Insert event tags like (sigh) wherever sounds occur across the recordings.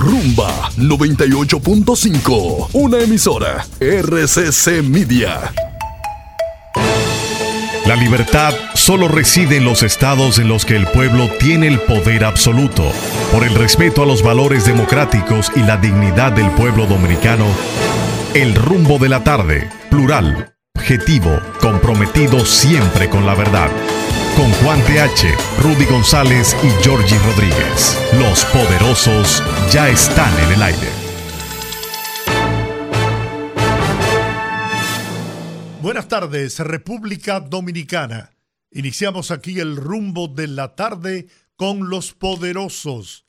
Rumba 98.5, una emisora RCC Media. La libertad solo reside en los estados en los que el pueblo tiene el poder absoluto. Por el respeto a los valores democráticos y la dignidad del pueblo dominicano, el rumbo de la tarde, plural, objetivo, comprometido siempre con la verdad. Con Juan TH, Rudy González y Georgie Rodríguez. Los poderosos ya están en el aire. Buenas tardes, República Dominicana. Iniciamos aquí el rumbo de la tarde con los poderosos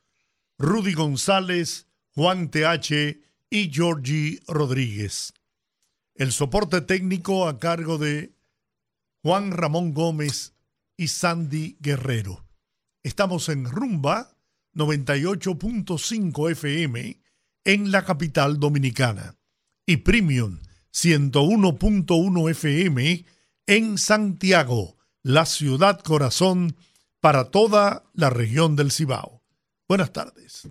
Rudy González, Juan TH y Georgie Rodríguez. El soporte técnico a cargo de Juan Ramón Gómez y Sandy Guerrero. Estamos en Rumba 98.5 FM en la capital dominicana y Premium 101.1 FM en Santiago, la ciudad corazón para toda la región del Cibao. Buenas tardes.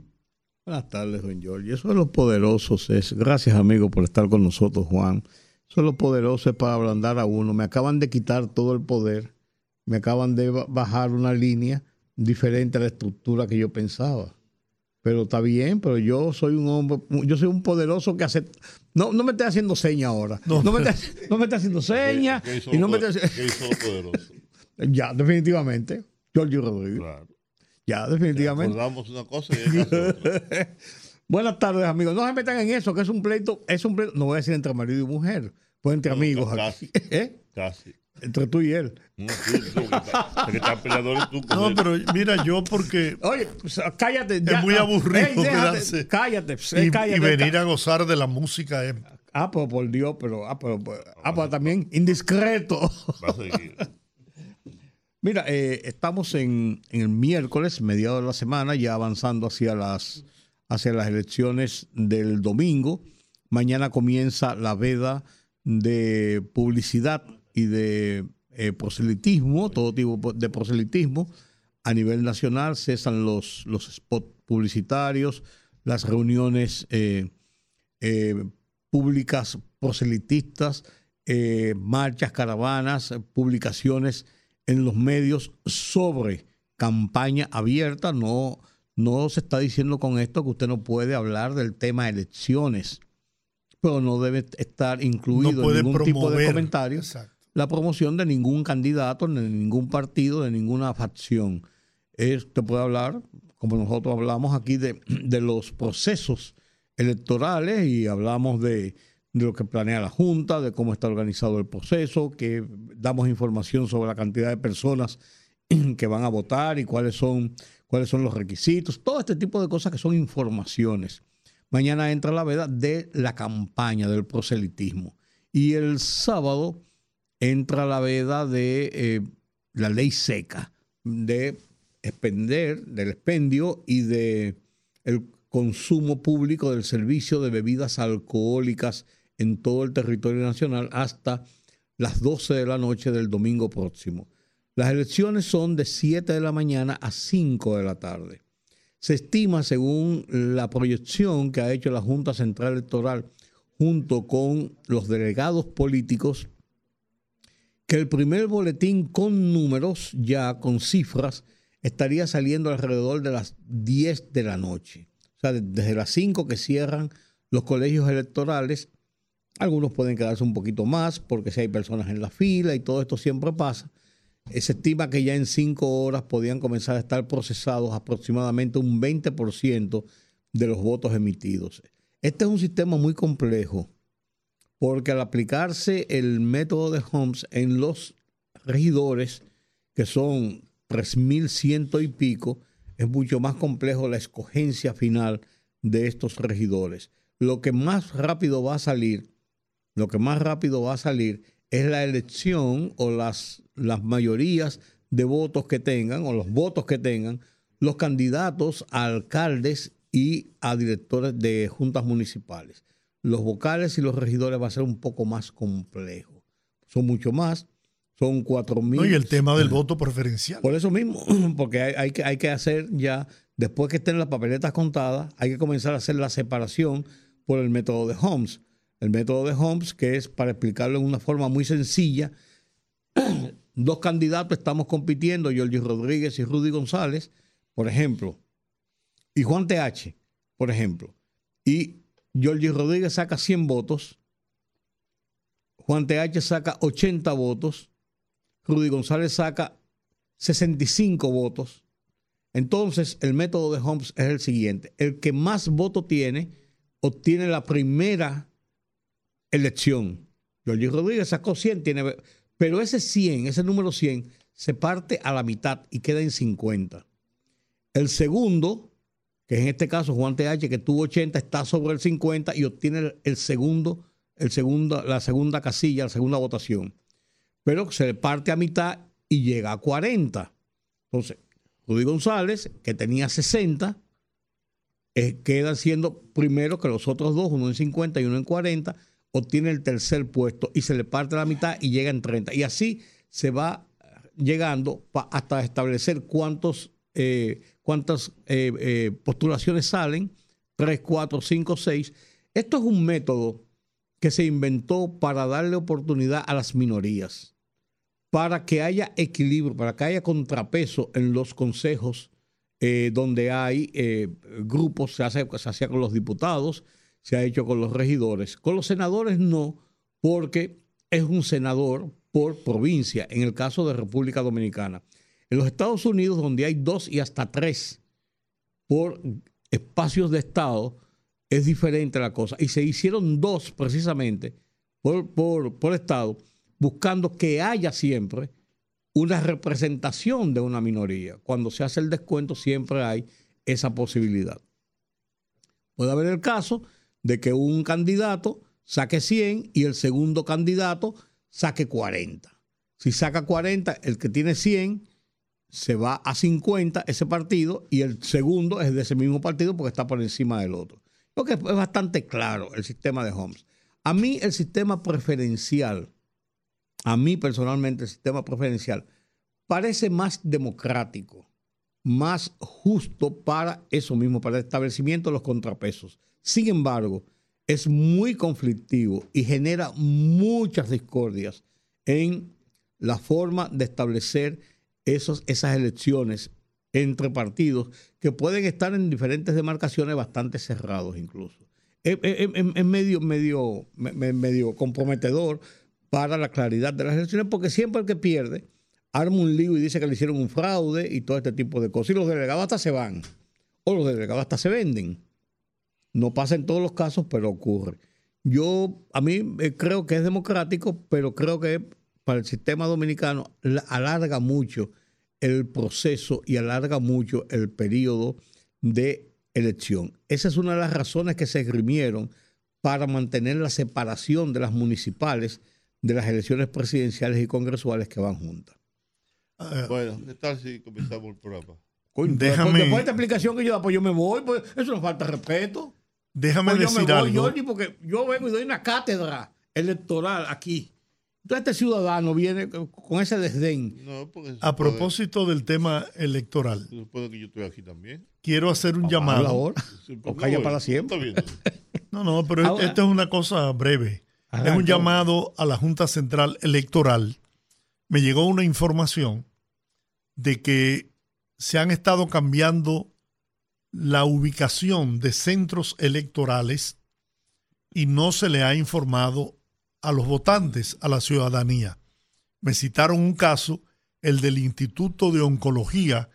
Buenas tardes, don Giorgio. Eso es lo poderoso, es. Gracias, amigo, por estar con nosotros, Juan. Eso es lo poderoso es para ablandar a uno. Me acaban de quitar todo el poder. Me acaban de bajar una línea diferente a la estructura que yo pensaba. Pero está bien, pero yo soy un hombre, yo soy un poderoso que hace. No, no me esté haciendo seña ahora. No, me, esté, no me haciendo (laughs) seña. y no me poderoso? (laughs) ya, definitivamente. Giorgio Rodríguez. Claro. Ya, definitivamente. Recordamos una cosa y otra. (laughs) Buenas tardes, amigos. No se metan en eso, que es un pleito, es un pleito, no voy a decir entre marido y mujer, pues entre amigos. Casi. ¿Eh? Casi. Entre tú y él. No, (laughs) pero mira, yo porque. Oye, pues, cállate. es muy aburrido quedarse. Cállate, y, cállate. Y venir a gozar de la música es. Ah, pues por Dios, pero. Ah, pero, pues, ah, pues también indiscreto. Va a seguir. (laughs) Mira, eh, estamos en, en, el miércoles, mediado de la semana, ya avanzando hacia las, hacia las elecciones del domingo. Mañana comienza la veda de publicidad y de eh, proselitismo, todo tipo de proselitismo. A nivel nacional cesan los, los spots publicitarios, las reuniones eh, eh, públicas proselitistas, marchas, caravanas, publicaciones en los medios sobre campaña abierta. No, no se está diciendo con esto que usted no puede hablar del tema elecciones, pero no debe estar incluido en ningún tipo de comentario la promoción de ningún candidato, de ningún partido, de ninguna facción. Esto puede hablar, como nosotros hablamos aquí, de, de los procesos electorales y hablamos de, de, lo que planea la Junta, de cómo está organizado el proceso, que damos información sobre la cantidad de personas (clears throat) que van a votar y cuáles son, cuáles son los requisitos, todo este tipo de cosas que son informaciones. Mañana entra la veda de la campaña, del proselitismo. Y el sábado entra la veda de eh, la ley seca, de expender, del expendio y de el consumo público del servicio de bebidas alcohólicas en todo el territorio nacional hasta las 12 de la noche del domingo próximo. Las elecciones son de 7 de la mañana a 5 de la tarde. Se estima, según la proyección que ha hecho la Junta Central Electoral junto con los delegados políticos, que el primer boletín con números, ya con cifras, estaría saliendo alrededor de las 10 de la noche. O sea, desde las 5 que cierran los colegios electorales, algunos pueden quedarse un poquito más porque si hay personas en la fila y todo esto siempre pasa. Se estima que ya en 5 horas podían comenzar a estar procesados aproximadamente un 20% de los votos emitidos. Este es un sistema muy complejo porque al aplicarse el método de Holmes en los regidores, que son 3.100 y pico, es mucho más complejo la escogencia final de estos regidores. Lo que más rápido va a salir, lo que más rápido va a salir es la elección o las, las mayorías de votos que tengan o los votos que tengan los candidatos a alcaldes y a directores de juntas municipales los vocales y los regidores va a ser un poco más complejo. Son mucho más, son cuatro mil. y el tema del voto preferencial. Por eso mismo, (clears throat) porque hay, que, hay que hacer ya Después que estén las papeletas contadas, hay que comenzar a hacer la separación por el método de Holmes. El método de Holmes, que es, para explicarlo en una forma muy sencilla, (clears throat) dos candidatos estamos compitiendo, Jorge Rodríguez y Rudy González, por ejemplo, y Juan TH, por ejemplo, y Jorge Rodríguez saca 100 votos, Juan TH saca 80 votos, Rudy González saca 65 votos. Entonces, el método de Holmes es el siguiente. El que más votos tiene, obtiene la primera elección. Jorge Rodríguez sacó 100, tiene, pero ese 100, ese número 100, se parte a la mitad y queda en 50. El segundo, que en este caso Juan TH, que tuvo 80, está sobre el 50 y obtiene el segundo, el la segunda casilla, la segunda votación. Pero se parte a mitad y llega a 40. Entonces, Rudy González, que tenía 60, eh, queda siendo primero que los otros dos, uno en 50 y uno en 40, obtiene el tercer puesto y se le parte la mitad y llega en 30. Y así se va llegando hasta establecer cuántos, eh, cuántas eh, postulaciones salen, 3, 4, 5, 6. Esto es un método que se inventó para darle oportunidad a las minorías para que haya equilibrio, para que haya contrapeso en los consejos eh, donde hay eh, grupos, se, hace, se hacía con los diputados, se ha hecho con los regidores. Con los senadores no, porque es un senador por provincia, en el caso de República Dominicana. En los Estados Unidos, donde hay dos y hasta tres por espacios de Estado, es diferente la cosa. Y se hicieron dos precisamente por, por, por Estado buscando que haya siempre una representación de una minoría. Cuando se hace el descuento siempre hay esa posibilidad. Puede haber el caso de que un candidato saque 100 y el segundo candidato saque 40. Si saca 40, el que tiene 100 se va a 50 ese partido y el segundo es de ese mismo partido porque está por encima del otro. Creo que es bastante claro el sistema de Holmes. A mí el sistema preferencial a mí personalmente el sistema preferencial parece más democrático, más justo para eso mismo, para el establecimiento de los contrapesos. Sin embargo, es muy conflictivo y genera muchas discordias en la forma de establecer esos, esas elecciones entre partidos que pueden estar en diferentes demarcaciones bastante cerrados incluso. Es, medio, medio, medio comprometedor para la claridad de las elecciones, porque siempre el que pierde arma un lío y dice que le hicieron un fraude y todo este tipo de cosas. Y los delegados hasta se van, o los delegados hasta se venden. No pasa en todos los casos, pero ocurre. Yo, a mí eh, creo que es democrático, pero creo que para el sistema dominicano alarga mucho el proceso y alarga mucho el periodo de elección. Esa es una de las razones que se esgrimieron para mantener la separación de las municipales de las elecciones presidenciales y congresuales que van juntas. Ah, bueno, ¿qué tal si comenzamos el programa? Déjame. Después de esta explicación que yo da, pues yo me voy, pues eso no falta respeto. Déjame pues decir yo me voy, algo. Jordi, porque yo vengo y doy una cátedra electoral aquí. Entonces este ciudadano viene con ese desdén. No, porque A propósito del tema electoral, Supongo que yo estoy aquí también. quiero hacer un llamado. ahora. O calla para siempre. (laughs) No, no, pero Ahora- esto es una cosa breve. Ajá, es un llamado a la Junta Central Electoral. Me llegó una información de que se han estado cambiando la ubicación de centros electorales y no se le ha informado a los votantes, a la ciudadanía. Me citaron un caso, el del Instituto de Oncología,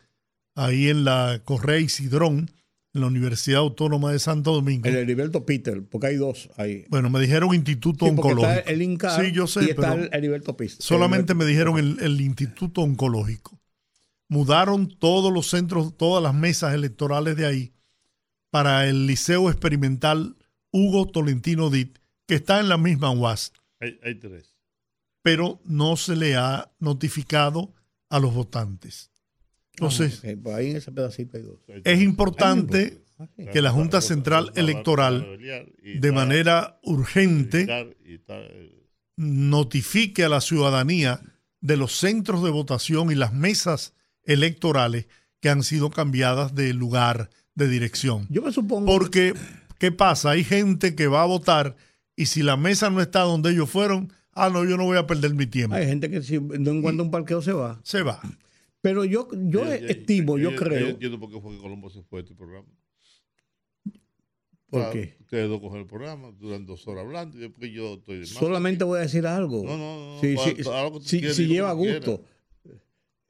ahí en la Correa y Cidrón, en la Universidad Autónoma de Santo Domingo. El Heriberto Peter, porque hay dos ahí. Bueno, me dijeron Instituto Sí, Oncológico. está el INCAR Sí, yo sé, y está pero el Heriberto Peter. solamente El- me dijeron el, el Instituto Oncológico. Mudaron todos los centros, todas las mesas electorales de ahí para el Liceo Experimental Hugo Tolentino Dit, que está en la misma UAS, Hay, hay tres. pero no se le ha notificado a los votantes. Entonces, Ah, pues ahí en ese pedacito hay dos. Es importante Ah, sí. que la Junta Central Electoral, de manera urgente, eh, notifique a la ciudadanía de los centros de votación y las mesas electorales que han sido cambiadas de lugar, de dirección. Yo me supongo. Porque, ¿qué pasa? Hay gente que va a votar y si la mesa no está donde ellos fueron, ah, no, yo no voy a perder mi tiempo. Hay gente que si no encuentra un parqueo se va. Se va. Pero yo, yo estimo, yo, creo. Yo entiendo por qué fue que Colombo se fue de este programa. ¿Por qué? Ustedes dos cogen el programa, duran dos horas hablando y después yo estoy de Solamente voy a decir algo. No, no, no. Si, si, si, lleva gusto.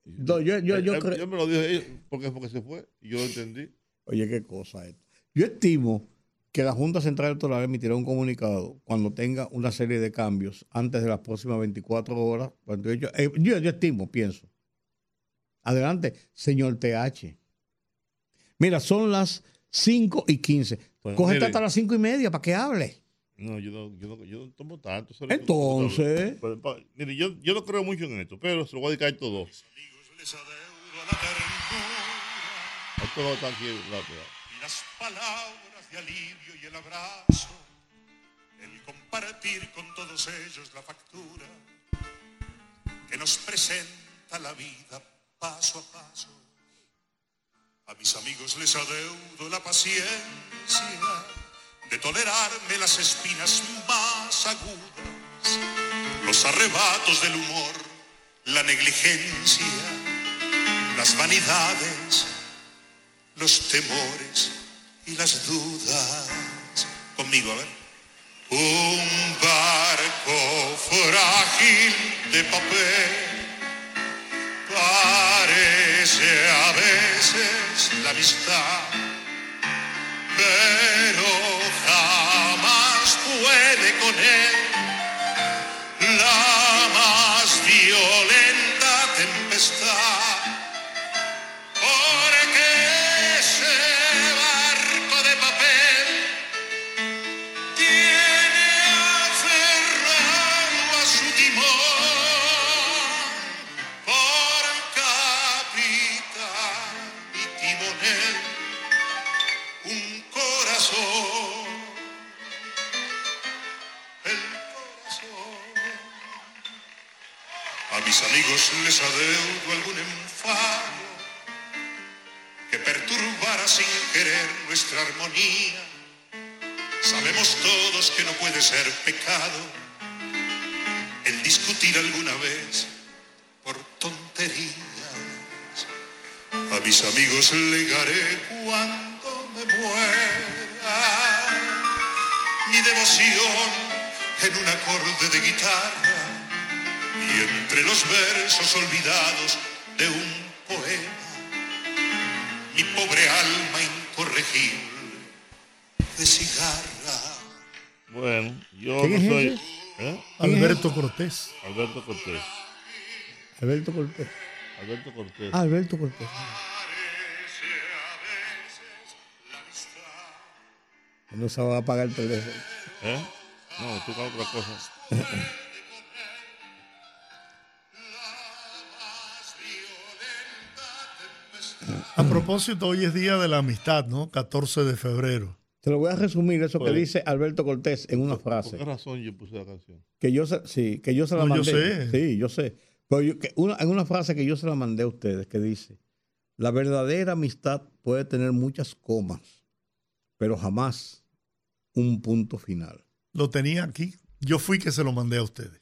No, yo, yo, yo, creo... yo me lo dije porque, porque se fue y yo lo entendí. Oye, qué cosa esto. Yo estimo que la Junta Central Electoral emitirá un comunicado cuando tenga una serie de cambios antes de las próximas 24 horas. Cuando yo, eh, yo, yo estimo, pienso. Adelante, señor TH. Mira, son las 5 y 15. Pues, Cógete hasta las 5 y media para que hable. No, yo no, yo no, yo no tomo tanto. Entonces. mire, yo, yo no creo mucho en esto, pero se lo voy a dedicar a todo. Esto no está aquí. Las palabras alivio y el abrazo, el compartir con todos ellos la factura que nos presenta la vida paso a paso. A mis amigos les adeudo la paciencia de tolerarme las espinas más agudas, los arrebatos del humor, la negligencia, las vanidades, los temores y las dudas. Conmigo, a ver. Un barco frágil de papel parece a veces la amistad, pero jamás puede con él les adeudo algún enfado que perturbara sin querer nuestra armonía. Sabemos todos que no puede ser pecado el discutir alguna vez por tonterías. A mis amigos legaré cuando me muera mi devoción en un acorde de guitarra y entre los versos olvidados de un poema, mi pobre alma incorregible de cigarra. Bueno, yo no soy. ¿eh? Alberto Cortés. Alberto Cortés. Alberto Cortés. Alberto Cortés. Alberto Cortés. No se va a apagar el teléfono. ¿Eh? No, tú con otra cosa. (laughs) A propósito, hoy es Día de la Amistad, ¿no? 14 de febrero. Te lo voy a resumir, eso que dice Alberto Cortés en una frase. ¿Por qué razón yo puse la canción? Que yo, sí, que yo se la mandé. Yo sé. Sí, yo sé. Pero en una frase que yo se la mandé a ustedes, que dice, la verdadera amistad puede tener muchas comas, pero jamás un punto final. Lo tenía aquí. Yo fui que se lo mandé a ustedes.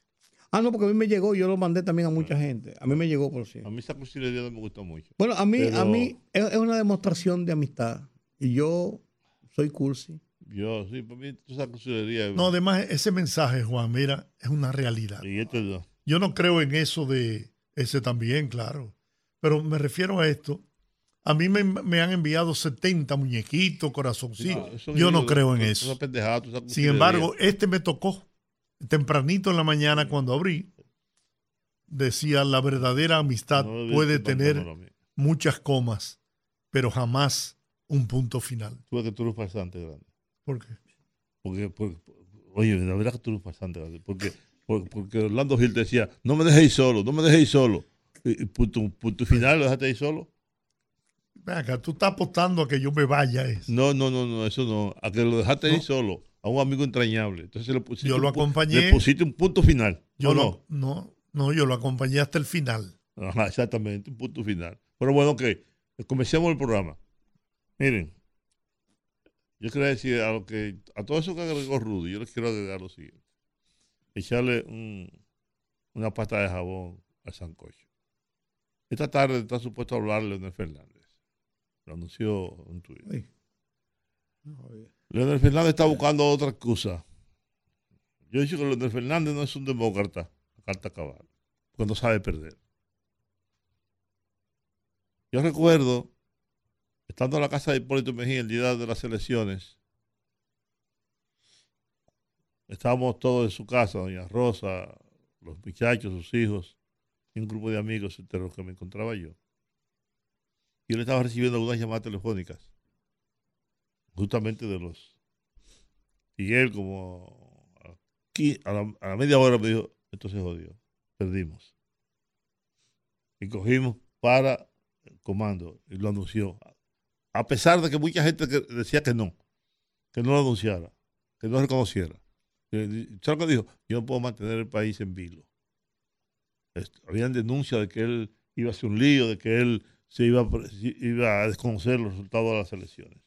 Ah, no, porque a mí me llegó, yo lo mandé también a mucha gente. A mí me llegó por sí. A mí esa cursilería no me gustó mucho. Bueno, a mí, a mí es, una demostración de amistad. Y yo soy cursi. Yo, sí, para mí esa cursilería. No, además, ese mensaje, Juan, mira, es una realidad. Y esto es Yo no creo en eso de ese también, claro. Pero me refiero a esto. A mí me, han enviado 70 muñequitos, corazoncitos. yo no creo en eso. Sin embargo, este me tocó tempranito en la mañana cuando abrí, decía, la verdadera amistad puede tener muchas comas, pero jamás un punto final. Tú que tú eres bastante grande. ¿Por qué? Porque, oye, la verdad que tú eres bastante grande. Porque, porque, Orlando Gil decía, no me dejéis solo, no me dejéis solo. Y, punto, punto final, lo dejaste ahí solo. Venga, tú estás apostando a que yo me vaya. No, no, no, no, eso no. A que lo dejaste ahí solo a un amigo entrañable. Entonces le pusiste yo lo acompañé. Le pusiste un punto final. Yo no? no, no, yo lo acompañé hasta el final. Ajá, exactamente, un punto final. Pero bueno, que Comencemos el programa. Miren, yo quería decir a lo que a todo eso que agregó Rudy, yo les quiero agregar lo siguiente. Echarle un, una pasta de jabón al sancocho. Esta tarde está supuesto a hablar Leonel Fernández. Lo anunció en Twitter. Leonel Fernández está buscando otra excusa. Yo he dicho que Leonel Fernández no es un demócrata, carta cabal, cuando sabe perder. Yo recuerdo, estando en la casa de Hipólito Mejía el día de las elecciones, estábamos todos en su casa, doña Rosa, los muchachos, sus hijos, y un grupo de amigos entre los que me encontraba yo. Y él estaba recibiendo algunas llamadas telefónicas, justamente de los... Y él como aquí, a la, a la media hora me dijo, esto se jodió, perdimos. Y cogimos para comando y lo anunció. A pesar de que mucha gente decía que no, que no lo anunciara, que no reconociera. ¿Sabes que dijo? Yo no puedo mantener el país en vilo. Habían denuncias de que él iba a hacer un lío, de que él se iba, iba a desconocer los resultados de las elecciones.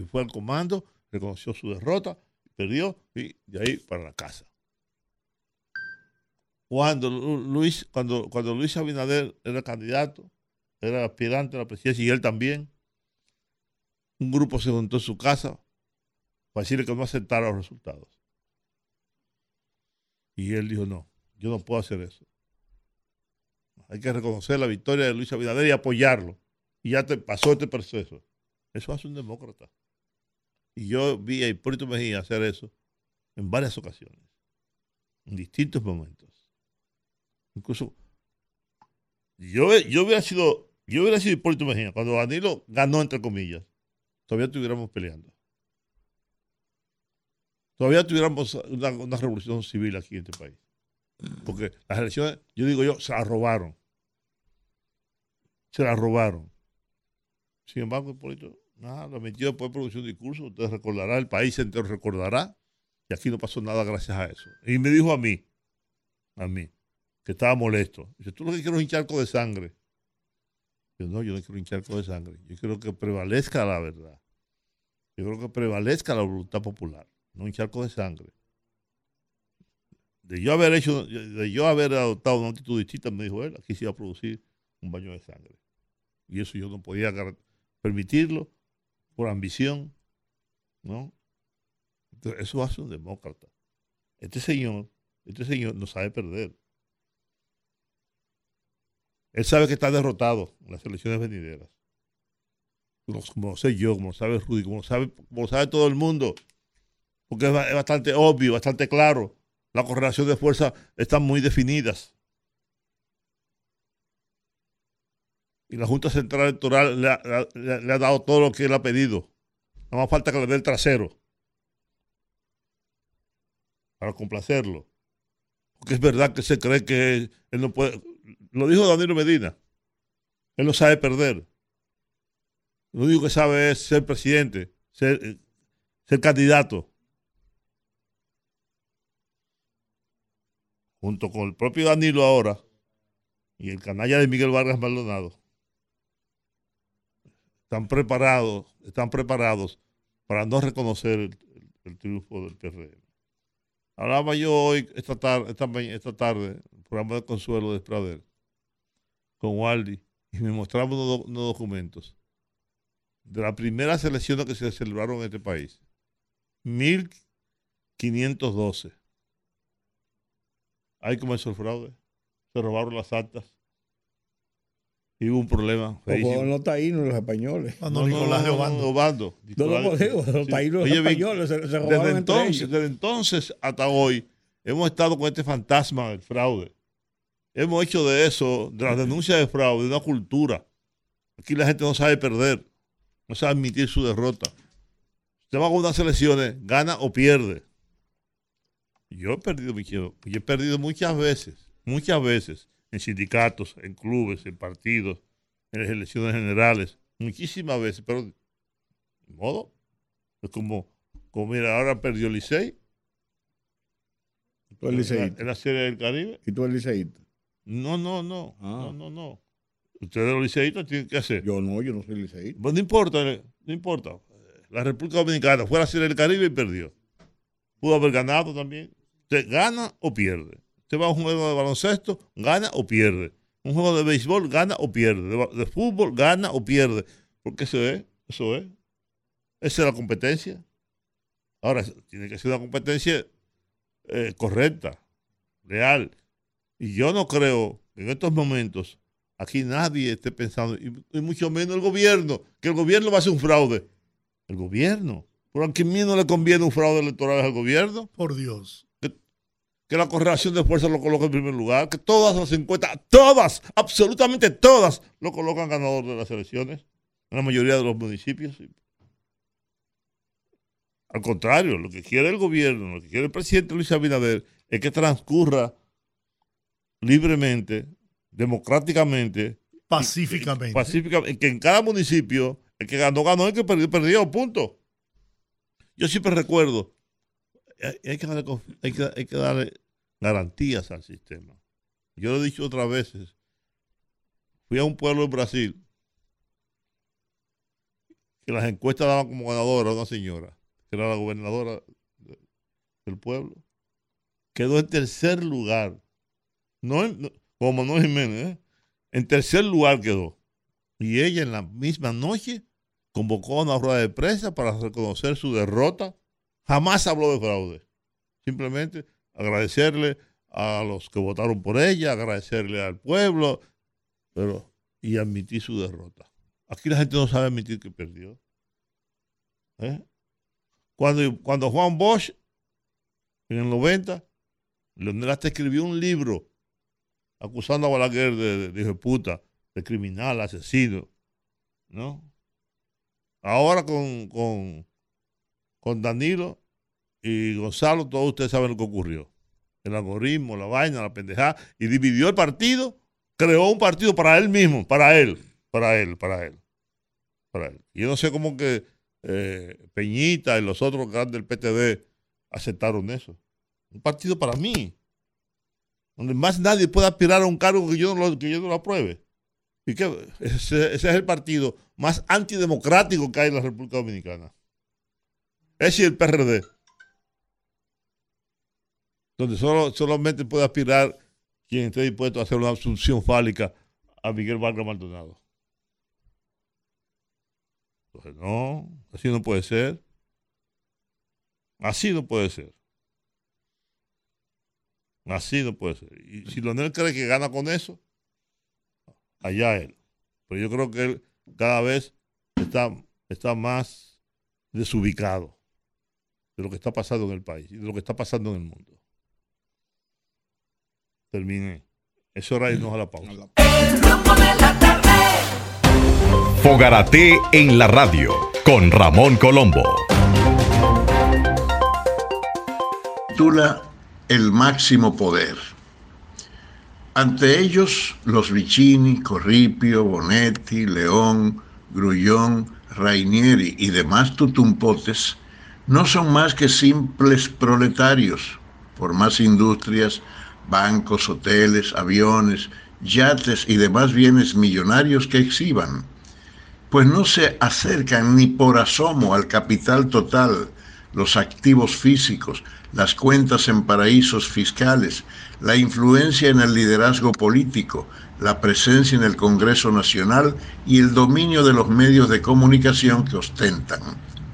Y fue al comando, reconoció su derrota, perdió y de ahí para la casa. Cuando Luis, cuando, cuando Luis Abinader era candidato, era aspirante a la presidencia y él también. Un grupo se juntó en su casa para decirle que no aceptara los resultados. Y él dijo, no, yo no puedo hacer eso. Hay que reconocer la victoria de Luis Abinader y apoyarlo. Y ya te pasó este proceso. Eso hace un demócrata. Y yo vi a Hipólito Mejía hacer eso en varias ocasiones, en distintos momentos. Incluso yo, yo hubiera sido yo hubiera sido Hipólito Mejía, cuando Danilo ganó, entre comillas, todavía estuviéramos peleando. Todavía tuviéramos una, revolución civil aquí en este país. Porque las elecciones, yo digo yo, se las robaron. Se las robaron. Sin embargo, Hipólito, nada, lo metió después de producción de discurso. Usted recordará, el país entero recordará. Y aquí no pasó nada gracias a eso. Y me dijo a mí, a mí, que estaba molesto. Dice, tú lo que quieres es un charco de sangre. Yo no, yo no quiero hinchar con de sangre. Yo quiero que prevalezca la verdad. Yo creo que prevalezca la voluntad popular, no un charco de sangre. De yo haber hecho, de yo haber adoptado una actitud distinta, me dijo él, aquí se iba a producir un baño de sangre. Y eso yo no podía permitirlo por ambición, ¿no? Entonces, eso hace un demócrata. Este señor, este señor no sabe perder. Él sabe que está derrotado en las elecciones venideras. Como lo sé yo, como lo sabe Rudy, como lo sabe, como sabe todo el mundo. Porque es bastante obvio, bastante claro. La correlación de fuerzas están muy definidas. Y la Junta Central Electoral le ha, dado todo lo que él ha pedido. Nada más falta que le dé el trasero. Para complacerlo. Porque es verdad que se cree que él no puede lo dijo Danilo Medina. Él no sabe perder. Lo único que sabe es ser presidente, ser, eh, ser candidato. Junto con el propio Danilo ahora y el canalla de Miguel Vargas Maldonado. Están preparados, están preparados para no reconocer el, triunfo del PRM. Hablaba yo hoy, esta tarde, esta, esta tarde, el programa de consuelo de Sprader, con Waldi y me mostramos unos, documentos de las primeras elecciones que se celebraron en este país. 1512. Ahí comenzó el fraude. Se robaron las actas. Y hubo un problema. los taínos, los españoles. No, no, Nicolás de Obando. No, digo, los taínos, los españoles se, robaron desde entonces, desde entonces hasta hoy hemos estado con este fantasma del fraude. Hemos hecho de eso, de las denuncias de fraude, una cultura. Aquí la gente no sabe perder, no sabe admitir su derrota. Usted va a unas elecciones, gana o pierde. Yo he perdido, yo he perdido muchas veces, muchas veces, en sindicatos, en clubes, en partidos, en las elecciones generales, muchísimas veces, pero de modo, es como, como mira, ahora perdió el Licey. ¿Tú el En, la, serie del Caribe. ¿Y tú el Liceísta? No, no, no, ah. no, no, no. Ustedes los liceístas tienen que hacer. Yo no, yo no soy liceísta. Pues no importa, no importa. La República Dominicana fue a hacer el Caribe y perdió. Pudo haber ganado también. Usted gana o pierde. Usted va a un juego de baloncesto, gana o pierde. Un juego de béisbol, gana o pierde. De, fútbol, gana o pierde. Porque eso es, eso es. Esa es la competencia. Ahora, tiene que ser una competencia eh, correcta, real. Y yo no creo que en estos momentos aquí nadie esté pensando, y, mucho menos el gobierno, que el gobierno va a hacer un fraude. El gobierno. Pero a quién no le conviene un fraude electoral al gobierno. Por Dios. Que, la correlación de fuerzas lo coloque en primer lugar, que todas las encuestas, todas, absolutamente todas, lo colocan ganador de las elecciones, en la mayoría de los municipios. Al contrario, lo que quiere el gobierno, lo que quiere el presidente Luis Abinader es que transcurra libremente, democráticamente, Pacíficamente. pacíficamente, que en cada municipio el que ganó, ganó, el que perdió, perdió, punto. Yo siempre recuerdo, hay, que darle, garantías al sistema. Yo lo he dicho otras veces. Fui a un pueblo en Brasil que las encuestas daban como ganadora a una señora, que era la gobernadora de- del pueblo. Quedó en tercer lugar. No, no- como Manuel Jiménez, ¿eh? en tercer lugar quedó. Y ella en la misma noche convocó a una rueda de prensa para reconocer su derrota. Jamás habló de fraude. Simplemente agradecerle a los que votaron por ella, agradecerle al pueblo, pero y admitir su derrota. Aquí la gente no sabe admitir que perdió. ¿Eh? Cuando, cuando Juan Bosch, en el 90, Leonel hasta escribió un libro acusando a Balaguer de, de, de puta, de criminal, asesino, ¿no? Ahora con, con, con Danilo y Gonzalo, todos ustedes saben lo que ocurrió. El algoritmo, la vaina, la pendejada, y dividió el partido, creó un partido para él mismo, para él, para él, para él, él. Yo no sé cómo que eh, Peñita y los otros grandes del PTD aceptaron eso. Un partido para mí, donde más nadie puede aspirar a un cargo que yo no lo, que yo no lo apruebe. ¿Y qué? Ese, es el partido más antidemocrático que hay en la República Dominicana. Ese y el PRD. Donde solo, solamente puede aspirar quien esté dispuesto a hacer una asunción fálica a Miguel Vargas Maldonado. Entonces, no, así no puede ser. Así no puede ser. Así no puede ser. Y si Leonel cree que gana con eso, allá él. Pero yo creo que él cada vez está, está más desubicado de lo que está pasando en el país y de lo que está pasando en el mundo. Terminé. Es hora de irnos a la pausa. Fogarate en la radio con Ramón Colombo. titula El máximo poder. Ante ellos, los Vicini, Corripio, Bonetti, León, Grullón, Rainieri y demás tutumpotes no son más que simples proletarios, por más industrias, bancos, hoteles, aviones, yates y demás bienes millonarios que exhiban, pues no se acercan ni por asomo al capital total, los activos físicos, las cuentas en paraísos fiscales, la influencia en el liderazgo político, la presencia en el Congreso Nacional y el dominio de los medios de comunicación que ostentan,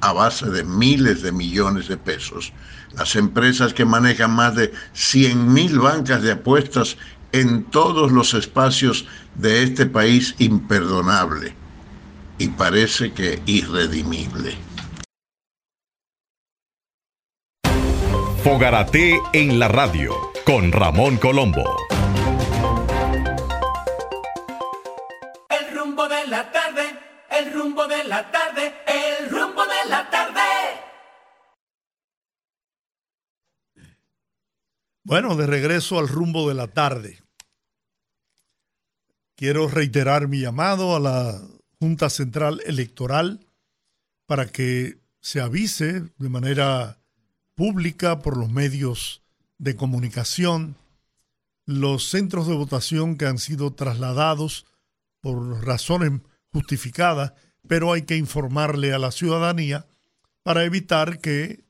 a base de miles de millones de pesos, las empresas que manejan más de 100 mil bancas de apuestas en todos los espacios de este país imperdonable y parece que irredimible. Fogarate en la radio con Ramón Colombo. El rumbo de la tarde, el rumbo de la tarde, el rumbo de la tarde. Bueno, de regreso al rumbo de la tarde. Quiero reiterar mi llamado a la Junta Central Electoral para que se avise de manera pública por los medios de comunicación los centros de votación que han sido trasladados por razones justificadas, pero hay que informarle a la ciudadanía para evitar que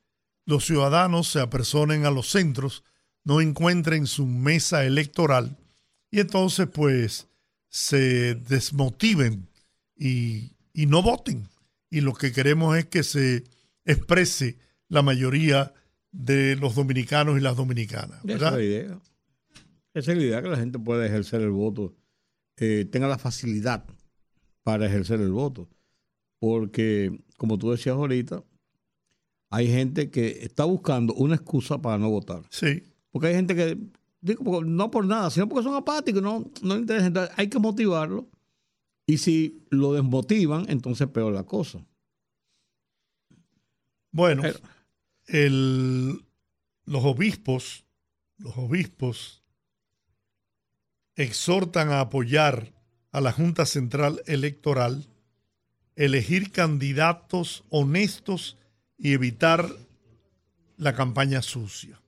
los ciudadanos se apersonen a los centros, no encuentren su mesa electoral y entonces pues se desmotiven y, y no voten. Y lo que queremos es que se exprese la mayoría de los dominicanos y las dominicanas. Esa es la idea. Esa es la idea que la gente pueda ejercer el voto, eh, tenga la facilidad para ejercer el voto. Porque, como tú decías ahorita, hay gente que está buscando una excusa para no votar. Sí, Porque hay gente que, digo, no por nada, sino porque son apáticos, no, no les interesa. Entonces, hay que motivarlo. Y si lo desmotivan, entonces peor la cosa. bueno, Pero- el- los obispos, los obispos exhortan a apoyar a la Junta Central Electoral, elegir candidatos honestos y evitar la campaña sucia.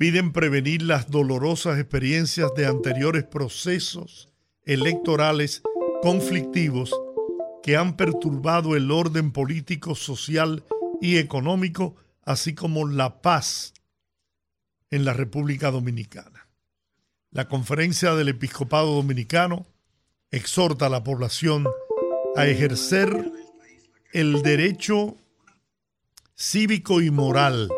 Piden prevenir las dolorosas experiencias de anteriores procesos electorales conflictivos que han perturbado el orden político, social y económico, así como la paz en la República Dominicana. La conferencia del Episcopado Dominicano exhorta a la población a ejercer el derecho cívico y moral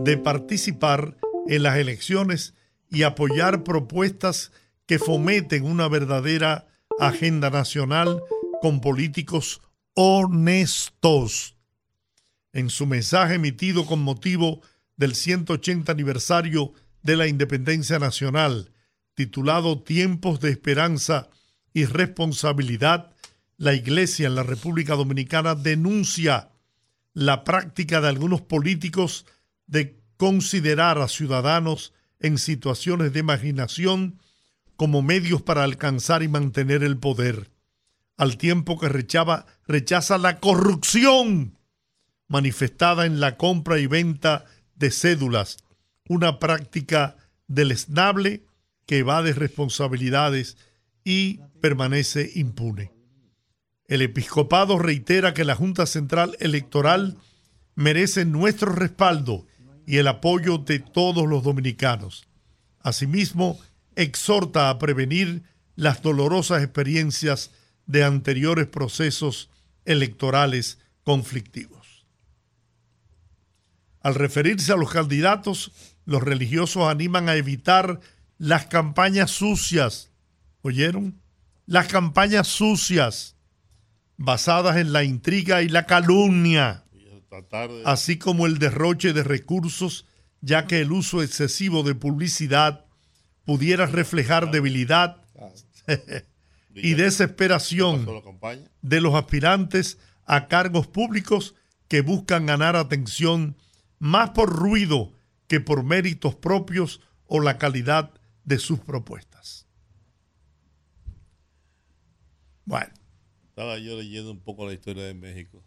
de participar en las elecciones y apoyar propuestas que fomenten una verdadera agenda nacional con políticos honestos. En su mensaje emitido con motivo del 180 aniversario de la independencia nacional, titulado Tiempos de Esperanza y Responsabilidad, la Iglesia en la República Dominicana denuncia la práctica de algunos políticos de considerar a ciudadanos en situaciones de marginación como medios para alcanzar y mantener el poder, al tiempo que rechaza la corrupción manifestada en la compra y venta de cédulas, una práctica deleznable que evade responsabilidades y permanece impune. El episcopado reitera que la Junta Central Electoral merece nuestro respaldo y el apoyo de todos los dominicanos. Asimismo, exhorta a prevenir las dolorosas experiencias de anteriores procesos electorales conflictivos. Al referirse a los candidatos, los religiosos animan a evitar las campañas sucias. ¿Oyeron? Las campañas sucias, basadas en la intriga y la calumnia de, así como el derroche de recursos, ya que el uso excesivo de publicidad pudiera reflejar debilidad y desesperación de los aspirantes a cargos públicos que buscan ganar atención más por ruido que por méritos propios o la calidad de sus propuestas. Bueno, Estaba yo leyendo un poco la historia de México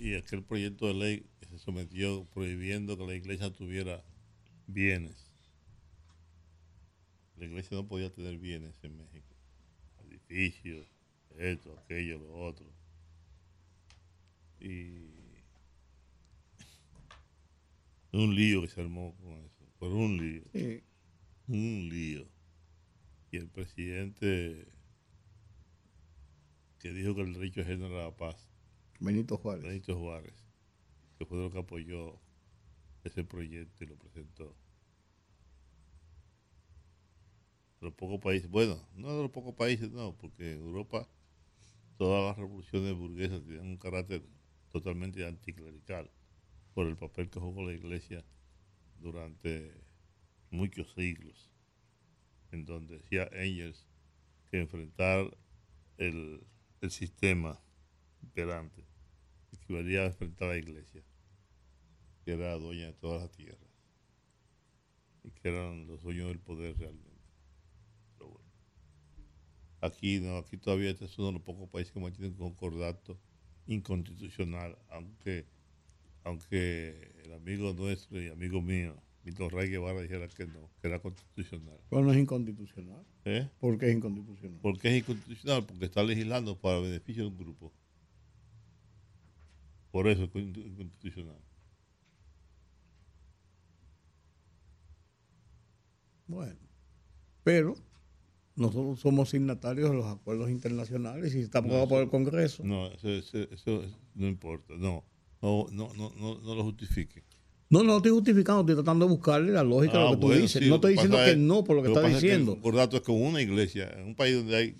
y aquel proyecto de ley que se sometió prohibiendo que la iglesia tuviera bienes. La iglesia no podía tener bienes en México. Edificios, esto, aquello, lo otro. Y (laughs) un lío que se armó con eso. Por un lío. Sí. Un lío. Y el presidente que dijo que el derecho ajeno era la paz, Benito Juárez. Benito Juárez, que fue lo que apoyó ese proyecto y lo presentó. De los pocos países, bueno, no de los pocos países, no, porque en Europa todas las revoluciones burguesas tienen un carácter totalmente anticlerical por el papel que jugó la iglesia durante muchos siglos, en donde decía Engels que enfrentar el, el sistema imperante equivalía a enfrentar a la iglesia, que era dueña de todas las tierras y que eran los dueños del poder realmente. Pero bueno, aquí no, aquí todavía este es uno de los pocos países que mantienen un concordato inconstitucional, aunque, aunque el amigo nuestro y amigo mío, Milton Ray Guevara dijera que no, que era constitucional. Pero no es inconstitucional. ¿Eh? ¿Por qué es inconstitucional? ¿Por qué es inconstitucional? Porque está legislando para beneficio de un grupo. Por eso es inconstitucional. Bueno, pero nosotros somos signatarios de los acuerdos internacionales y está aprobado por el Congreso. No, eso, eso- eso no importa. No, no, no, no, no, no lo justifique. No, no estoy justificando, estoy tratando de buscarle la lógica Ah, lo que tú dices. sí, no estoy diciendo que es- no por lo que estás es que diciendo. El concordato es con una iglesia, en un país donde hay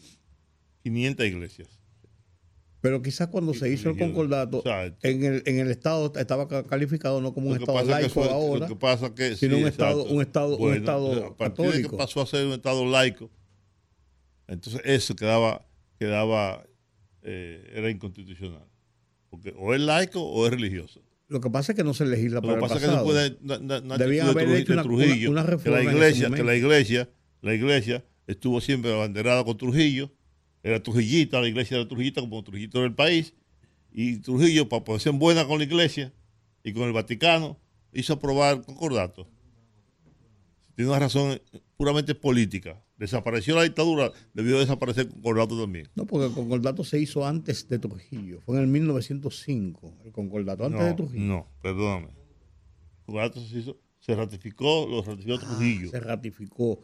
500 iglesias. Pero quizás cuando se hizo el concordato, Exacto. en el, en el Estado estaba ca- calificado no como un Lo que Estado pasa es que laico fue- ahora, Lo que pasa que sino sí, un Estado, un Estado, un Bueno, Estado a partir de que pasó a ser un Estado laico, entonces eso quedaba, quedaba eh, era inconstitucional. Porque o es laico o es religioso. Lo que pasa es que no se legisla Lo para que el pasa es que no pasado. puede no, no- no Debían de haber Truji- hecho de una- Trujillo, una- una que reforma la en ese iglesia, que la iglesia, la iglesia estuvo siempre abanderada con Trujillo, era trujillita, la iglesia era trujillita como Trujillito del país, y Trujillo, para poder ser buena con la iglesia y con el Vaticano, hizo aprobar el concordato. Tiene una razón puramente política. Desapareció la dictadura, debió desaparecer el concordato también. No, porque el concordato se hizo antes de Trujillo. Fue en el 1905, el concordato, antes no, de Trujillo. No, perdóname. El concordato se, hizo, se ratificó, lo ratificó Trujillo. Ah, Se ratificó.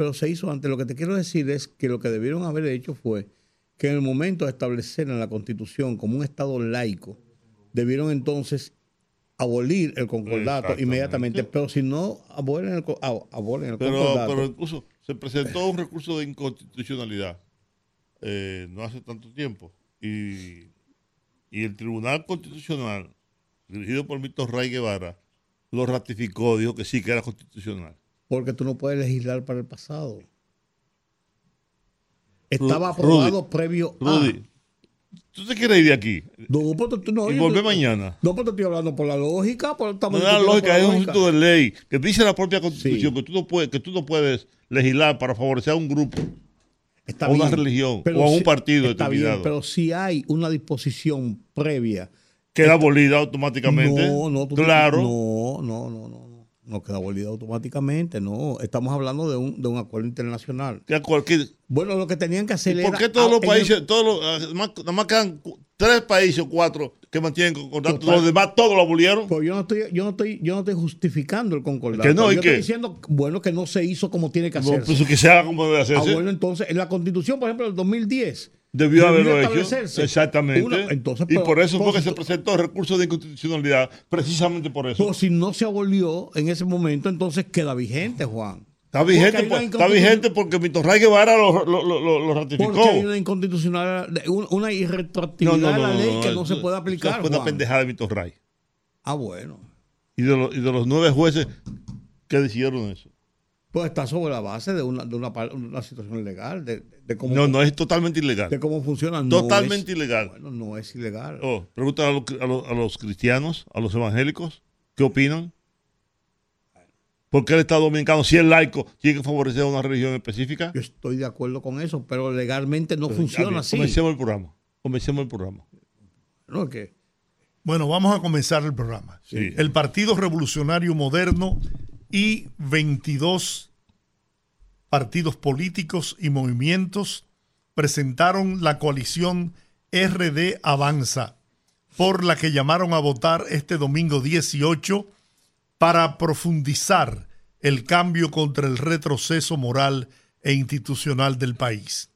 Pero se hizo antes. Lo que te quiero decir es que lo que debieron haber hecho fue que en el momento de establecer en la Constitución como un Estado laico, debieron entonces abolir el concordato inmediatamente. Pero si no abolen el, abolen el Pero, concordato, pero incluso se presentó un recurso de inconstitucionalidad eh, no hace tanto tiempo. Y, y el Tribunal Constitucional, dirigido por Milton Ray Guevara, lo ratificó, dijo que sí, que era constitucional. Porque tú no puedes legislar para el pasado. Rudy, Estaba aprobado previo a... Rudy, ¿tú te quieres ir de aquí? No, pero tú- no, y volver mañana. No, pero te estoy hablando por la lógica. Por, No es la lógica, es un asunto de ley que dice la propia constitución Sí. que, tú no puedes, que tú no puedes legislar para favorecer a un grupo, Está a una bien, religión pero o a un si- partido está bien, pero si hay una disposición previa. queda abolida automáticamente. No, no, tú- claro. No, no, no, no, no. No queda abolida automáticamente, no. Estamos hablando de un, de un acuerdo internacional. Bueno, lo que tenían que hacer ¿Y ¿Por qué todos ah, los países, el- todos los, ah, nada más, nada más quedan tres países o cuatro que mantienen concordato? Los demás todos lo abolieron. Pues yo no estoy, yo no estoy, yo no estoy justificando el concordato. Que no, ¿y yo qué? estoy diciendo, bueno, que no se hizo como tiene que No, hacerse. pues que se haga como debe Ah, hacerse. bueno, entonces, en la constitución, por ejemplo, del 2010. Debió haberlo hecho. Exactamente. una- entonces, y por eso fue pues, que se presentó el recurso de inconstitucionalidad, precisamente por eso. Pero si no se abolió en ese momento, entonces queda vigente, Juan. Está vigente, Porque pues, está vigente porque Milton Ray Guevara lo, lo, lo- lo- lo ratificó. Porque hay una inconstitucional, una, irretroactividad de la ley que no se puede aplicar. Fue una pendejada de Milton Ray. Ah, bueno. Y de, los- y de los nueve jueces que decidieron eso. Pues está sobre la base de una, de una, una situación legal, de, de cómo, No, no, es totalmente ilegal. de cómo funciona. No Totalmente es- ilegal. Bueno, no es ilegal. Oh, pregúntale a los, a, los, a los cristianos, a los evangélicos, ¿qué opinan? ¿Por qué el Estado Dominicano, si es laico, tiene que favorecer a una religión específica? Yo estoy de acuerdo con eso, pero legalmente no Pues, ya funciona bien, así. Comencemos el programa. Comencemos el programa. No, es que Bueno, vamos a comenzar el programa. Sí. El Partido Revolucionario Moderno y 22 partidos políticos y movimientos presentaron la coalición RD Avanza, por la que llamaron a votar este domingo 18 para profundizar el cambio contra el retroceso moral e institucional del país.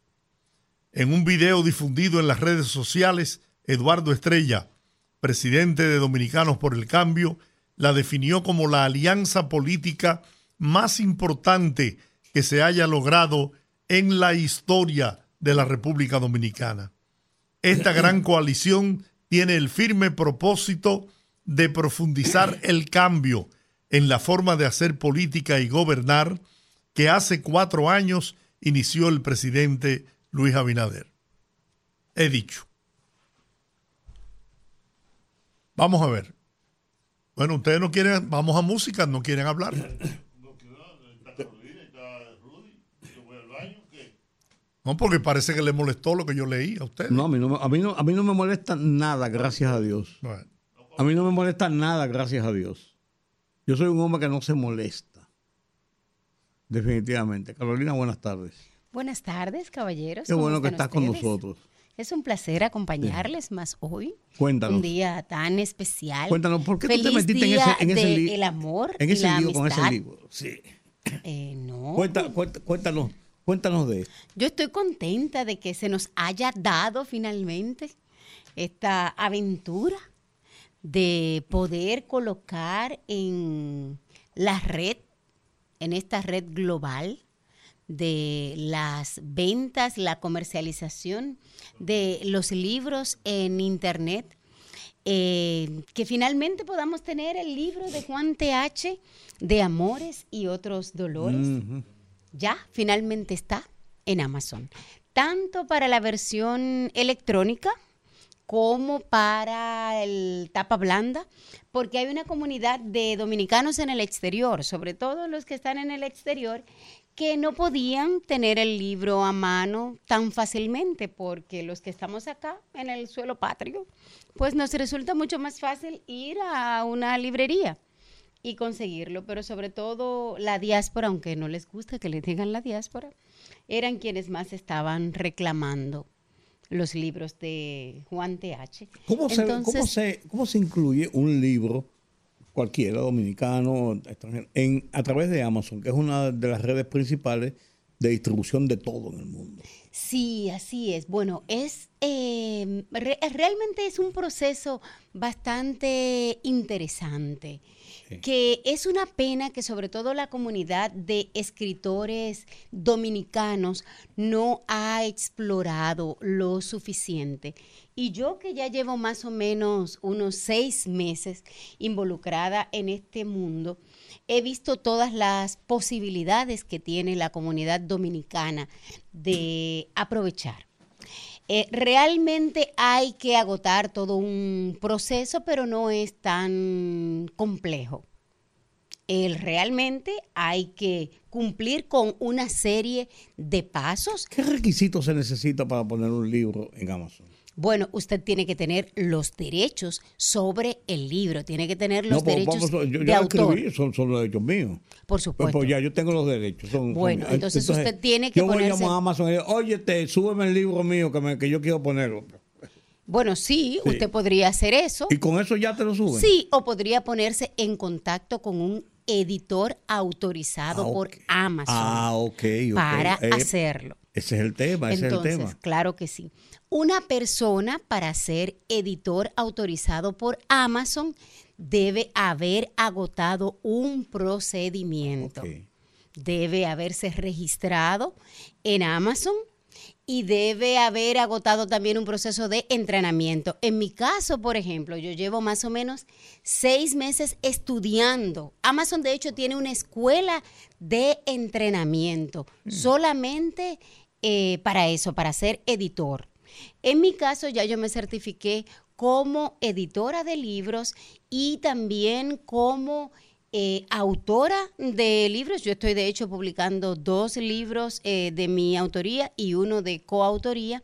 En un video difundido en las redes sociales, Eduardo Estrella, presidente de Dominicanos por el Cambio, la definió como la alianza política más importante que se haya logrado en la historia de la República Dominicana. Esta gran (clears throat) coalición tiene el firme propósito de profundizar (clears throat) el cambio en la forma de hacer política y gobernar que hace cuatro años inició el presidente Luis Abinader. He dicho. Vamos a ver. Bueno, ustedes no quieren, vamos a música, no quieren hablar. No, porque parece que le molestó lo que yo leí a ustedes. no, a mí no, me- a mí no, a mí no me molesta nada, gracias a Dios. Bueno, A mí no me molesta nada, gracias a Dios. Yo soy un hombre que no se molesta. Definitivamente. Carolina, buenas tardes. Buenas tardes, caballeros. Qué ¿Cómo bueno que estás con nosotros. Es un placer acompañarles más hoy. Cuéntanos. Un día tan especial. Cuéntanos, ¿por qué tú te metiste en ese, en ese El amor En y ese la lío con ese amistad. libro. Sí. Eh, no. Cuenta- cuenta- cuéntanos, cuéntanos de. Yo estoy contenta de que se nos haya dado finalmente esta aventura de poder colocar en la red, en esta red global de las ventas, la comercialización de los libros en Internet, eh, que finalmente podamos tener el libro de Juan TH de Amores y otros dolores. Ya finalmente está en Amazon, tanto para la versión electrónica como para el tapa blanda, porque hay una comunidad de dominicanos en el exterior, sobre todo los que están en el exterior, que no podían tener el libro a mano tan fácilmente, porque los que estamos acá en el suelo patrio, pues nos resulta mucho más fácil ir a una librería y conseguirlo, pero sobre todo la diáspora, aunque no les gusta que les digan la diáspora, eran quienes más estaban reclamando los libros de Juan TH. ¿Cómo, se, Entonces, cómo, se, ¿Cómo se incluye un libro, cualquiera, dominicano, extranjero, en, a través de Amazon, que es una de las redes principales de distribución de todo en el mundo? Sí, así es. Bueno, es eh, re- realmente es un proceso bastante interesante. Que es una pena que sobre todo la comunidad de escritores dominicanos no ha explorado lo suficiente. Y yo que ya llevo más o menos unos seis meses involucrada en este mundo, he visto todas las posibilidades que tiene la comunidad dominicana de aprovechar. Eh, realmente hay que agotar todo un proceso, pero no es tan complejo. El, realmente hay que cumplir con una serie de pasos. ¿Qué requisitos se necesita para poner un libro en Amazon? Bueno, usted tiene que tener los derechos sobre el libro, tiene que tener los pues, derechos vamos, yo, yo de autor, escribí, son, son los derechos míos. por Pues, supuesto. pues ya yo tengo los derechos. son- Bueno, entonces usted tiene que yo voy, ponerse- llamo a Amazon y digo, oye, te, súbeme el libro mío que, me- que yo quiero ponerlo. Bueno, sí, Sí. usted podría hacer eso. Y con eso ya te lo suben. Sí, o podría ponerse en contacto con un editor autorizado Ah, por. Amazon Ah, ok, ok. para Eh, hacerlo. Ese es el tema, ese Entonces, es el tema. claro que sí. Una persona para ser editor autorizado por Amazon debe haber agotado un procedimiento. Debe haberse registrado en Amazon y debe haber agotado también un proceso de entrenamiento. En mi caso, por ejemplo, yo llevo más o menos seis meses estudiando. Amazon, de hecho, tiene una escuela de entrenamiento solamente eh, para eso, para ser editor. En mi caso, ya yo me certifiqué como editora de libros y también como eh, autora de libros. Yo estoy de hecho publicando dos libros eh, de mi autoría y uno de coautoría.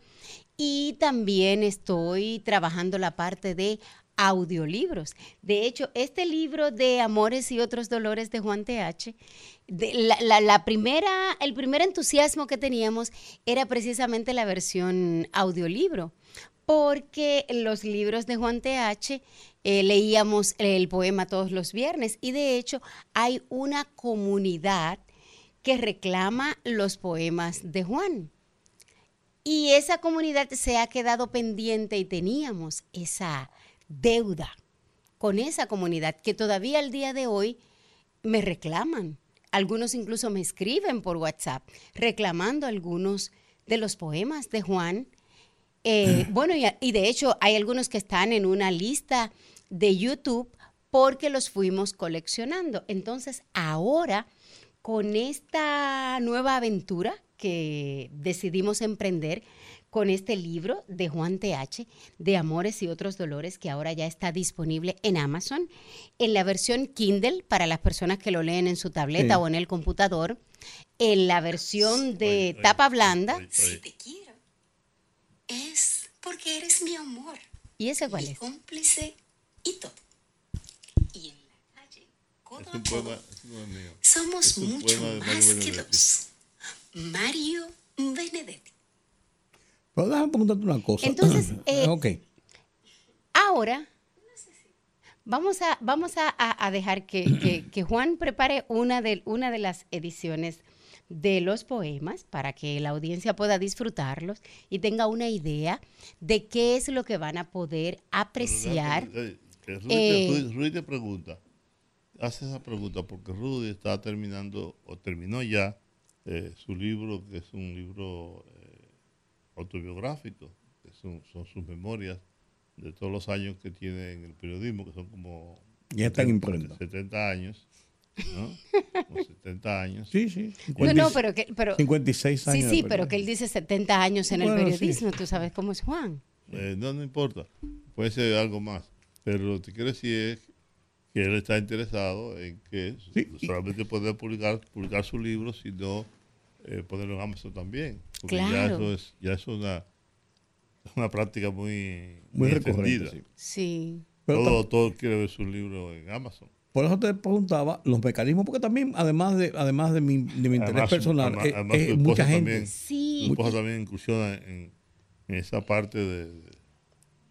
Y también estoy trabajando la parte de audiolibros. De hecho, este libro de Amores y otros dolores de Juan TH, de la, primera, el primer entusiasmo que teníamos era precisamente la versión audiolibro, porque los libros de Juan TH eh, leíamos el poema todos los viernes y de hecho hay una comunidad que reclama los poemas de Juan. Y esa comunidad se ha quedado pendiente y teníamos esa deuda con esa comunidad que todavía al día de hoy me reclaman. Algunos incluso me escriben por WhatsApp reclamando algunos de los poemas de Juan. Eh, bueno, y, y de hecho hay algunos que están en una lista de YouTube porque los fuimos coleccionando. Entonces, ahora, con esta nueva aventura que decidimos emprender con este libro de Juan TH, de Amores y otros Dolores, que ahora ya está disponible en Amazon, en la versión Kindle para las personas que lo leen en su tableta Sí. o en el computador, en la versión de tapa blanda. Si te quiero, es porque eres mi amor, ¿Y ese cuál mi es? cómplice y todo. Y en la calle, codo Es un a codo. poema. Somos Es un mucho poema de Mario más que dos. Mario Benedetti. Pero déjame preguntarte una cosa. Entonces, (clears throat) eh, ok. Ahora, vamos a, vamos a, a- a dejar que, que- (clears throat) que Juan prepare una de, una de las ediciones de los poemas para que la audiencia pueda disfrutarlos y tenga una idea de qué es lo que van a poder apreciar. Eh, Eh, Rudy te pregunta, hace esa pregunta porque Rudy está terminando o terminó ya eh, su libro, que es un libro eh, autobiográfico, que son, son sus memorias de todos los años que tiene en el periodismo, que son como Ya está en 70, imprenta. 70 años, ¿no? Como 70 años. Sí, sí. No, no, pero que... Pero, 56 sí, años. sí, de pero que él dice 70 años en el Bueno, sí. periodismo, tú sabes cómo es Juan. Eh, no, no importa. Puede ser algo más. Pero lo que quiero decir es que él está interesado en que Sí, solamente puede publicar, publicar su libro, sino eh, ponerlo en Amazon también. Porque ya Claro. eso es, ya es una, (laughs) una práctica muy, Muy muy recurrente, sí. Sí. Pero todo, todo quiere ver su libro en Amazon. Por eso te preguntaba los mecanismos, porque también, además de, además de mi, de mi interés Además, personal, además- eh, además eh, mucha gente. también- Sí. Su esposa también incursiona en, en esa parte de,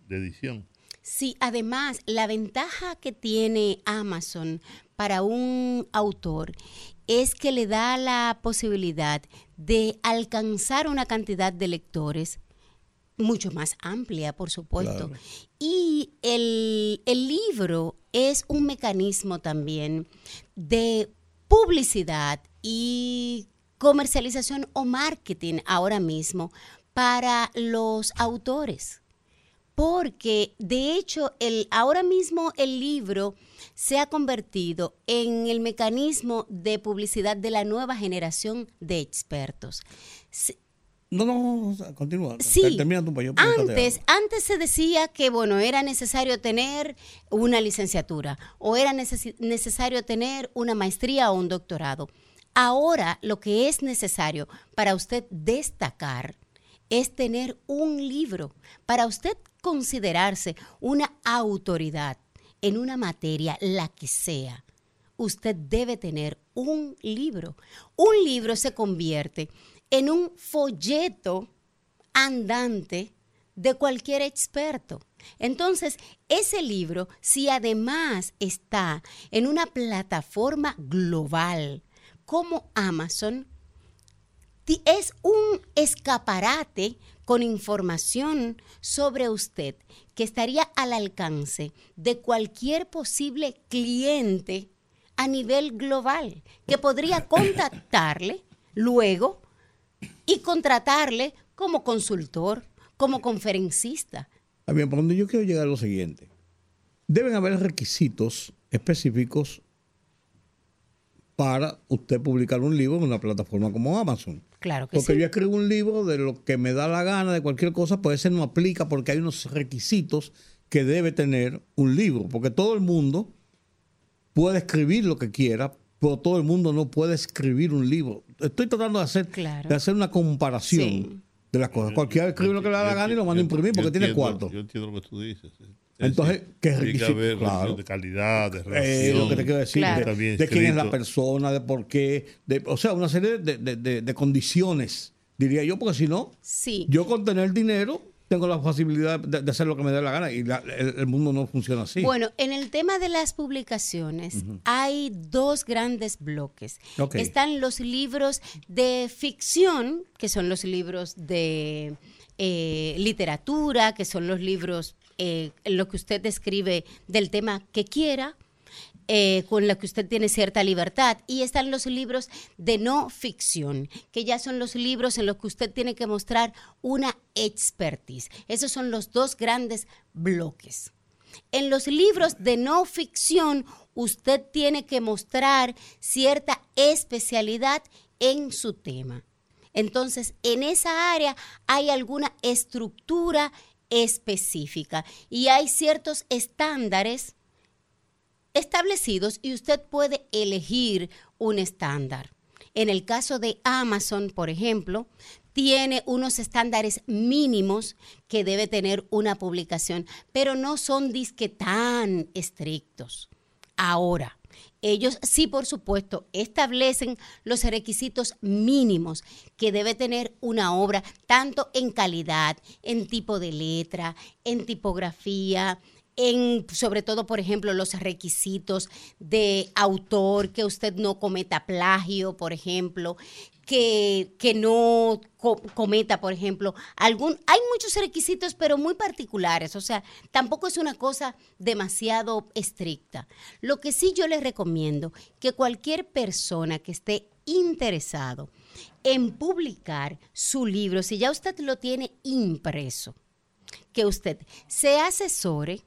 de edición. Sí, además, la ventaja que tiene Amazon para un autor es que le da la posibilidad de alcanzar una cantidad de lectores mucho más amplia, por supuesto. Claro. Y el, el libro es un mecanismo también de publicidad y comercialización o marketing ahora mismo para los autores porque de hecho el, ahora mismo el libro se ha convertido en el mecanismo de publicidad de la nueva generación de expertos. No, no, continúa. Sí, Termina tu yo preguntarte antes, antes se decía que bueno, era necesario tener una licenciatura o era necesario tener una maestría o un doctorado. Ahora lo que es necesario para usted destacar es tener un libro, para usted considerarse una autoridad en una materia, la que sea usted debe tener un libro. Un libro se convierte en un folleto andante de cualquier experto. Entonces, ese libro, si además está en una plataforma global como Amazon, es un escaparate con información sobre usted que estaría al alcance de cualquier posible cliente a nivel global, que podría contactarle luego y contratarle como consultor, como conferencista. Ah, bien, por donde yo quiero llegar a lo siguiente. Deben haber requisitos específicos para usted publicar un libro en una plataforma como Amazon. Claro que Porque sí. yo escribo un libro de lo que me da la gana, de cualquier cosa, puede ser no aplica porque hay unos requisitos que debe tener un libro. Porque todo el mundo puede escribir lo que quiera, pero todo el mundo no puede escribir un libro. Estoy tratando de hacer, Claro. de hacer una comparación Sí. de las cosas. Cualquiera escribe lo que le da la gana y lo manda a imprimir porque tiene entiendo- cuarto. Yo entiendo lo que tú dices. Entonces, ¿qué tiene que requisito? haber Claro. de calidad, de Eh, relación. lo que te quiero decir, Claro. de, quién es la persona, de por qué, de- o sea, una serie de, de- de- de condiciones, diría yo, porque si no, Sí. yo con tener dinero tengo la posibilidad de, de hacer lo que me dé la gana y la- el, el mundo no funciona así. Bueno, en el tema de las publicaciones hay dos grandes bloques. Están los libros de ficción, que son los libros de eh, literatura, que son los libros eh, lo que usted escribe del tema que quiera. eh, con los que usted tiene cierta libertad. Y están los libros de no ficción, que ya son los libros en los que usted tiene que mostrar una expertise. Esos son los dos grandes bloques. En los libros de no ficción, usted tiene que mostrar cierta especialidad en su tema. Entonces, en esa área hay alguna estructura específica y hay ciertos estándares establecidos y usted puede elegir un estándar. En el caso de Amazon, por ejemplo, tiene unos estándares mínimos que debe tener una publicación, pero no son disque tan estrictos. Ahora, ellos sí, por supuesto, establecen los requisitos mínimos que debe tener una obra, tanto en calidad, en tipo de letra, en tipografía, en, sobre todo, por ejemplo, los requisitos de autor, que usted no cometa plagio, por ejemplo, que, no co- cometa, por ejemplo, algún... Hay muchos requisitos, pero muy particulares, o sea, tampoco es una cosa demasiado estricta. Lo que sí yo les recomiendo, que cualquier persona que esté interesado en publicar su libro, si ya usted lo tiene impreso, que usted se asesore,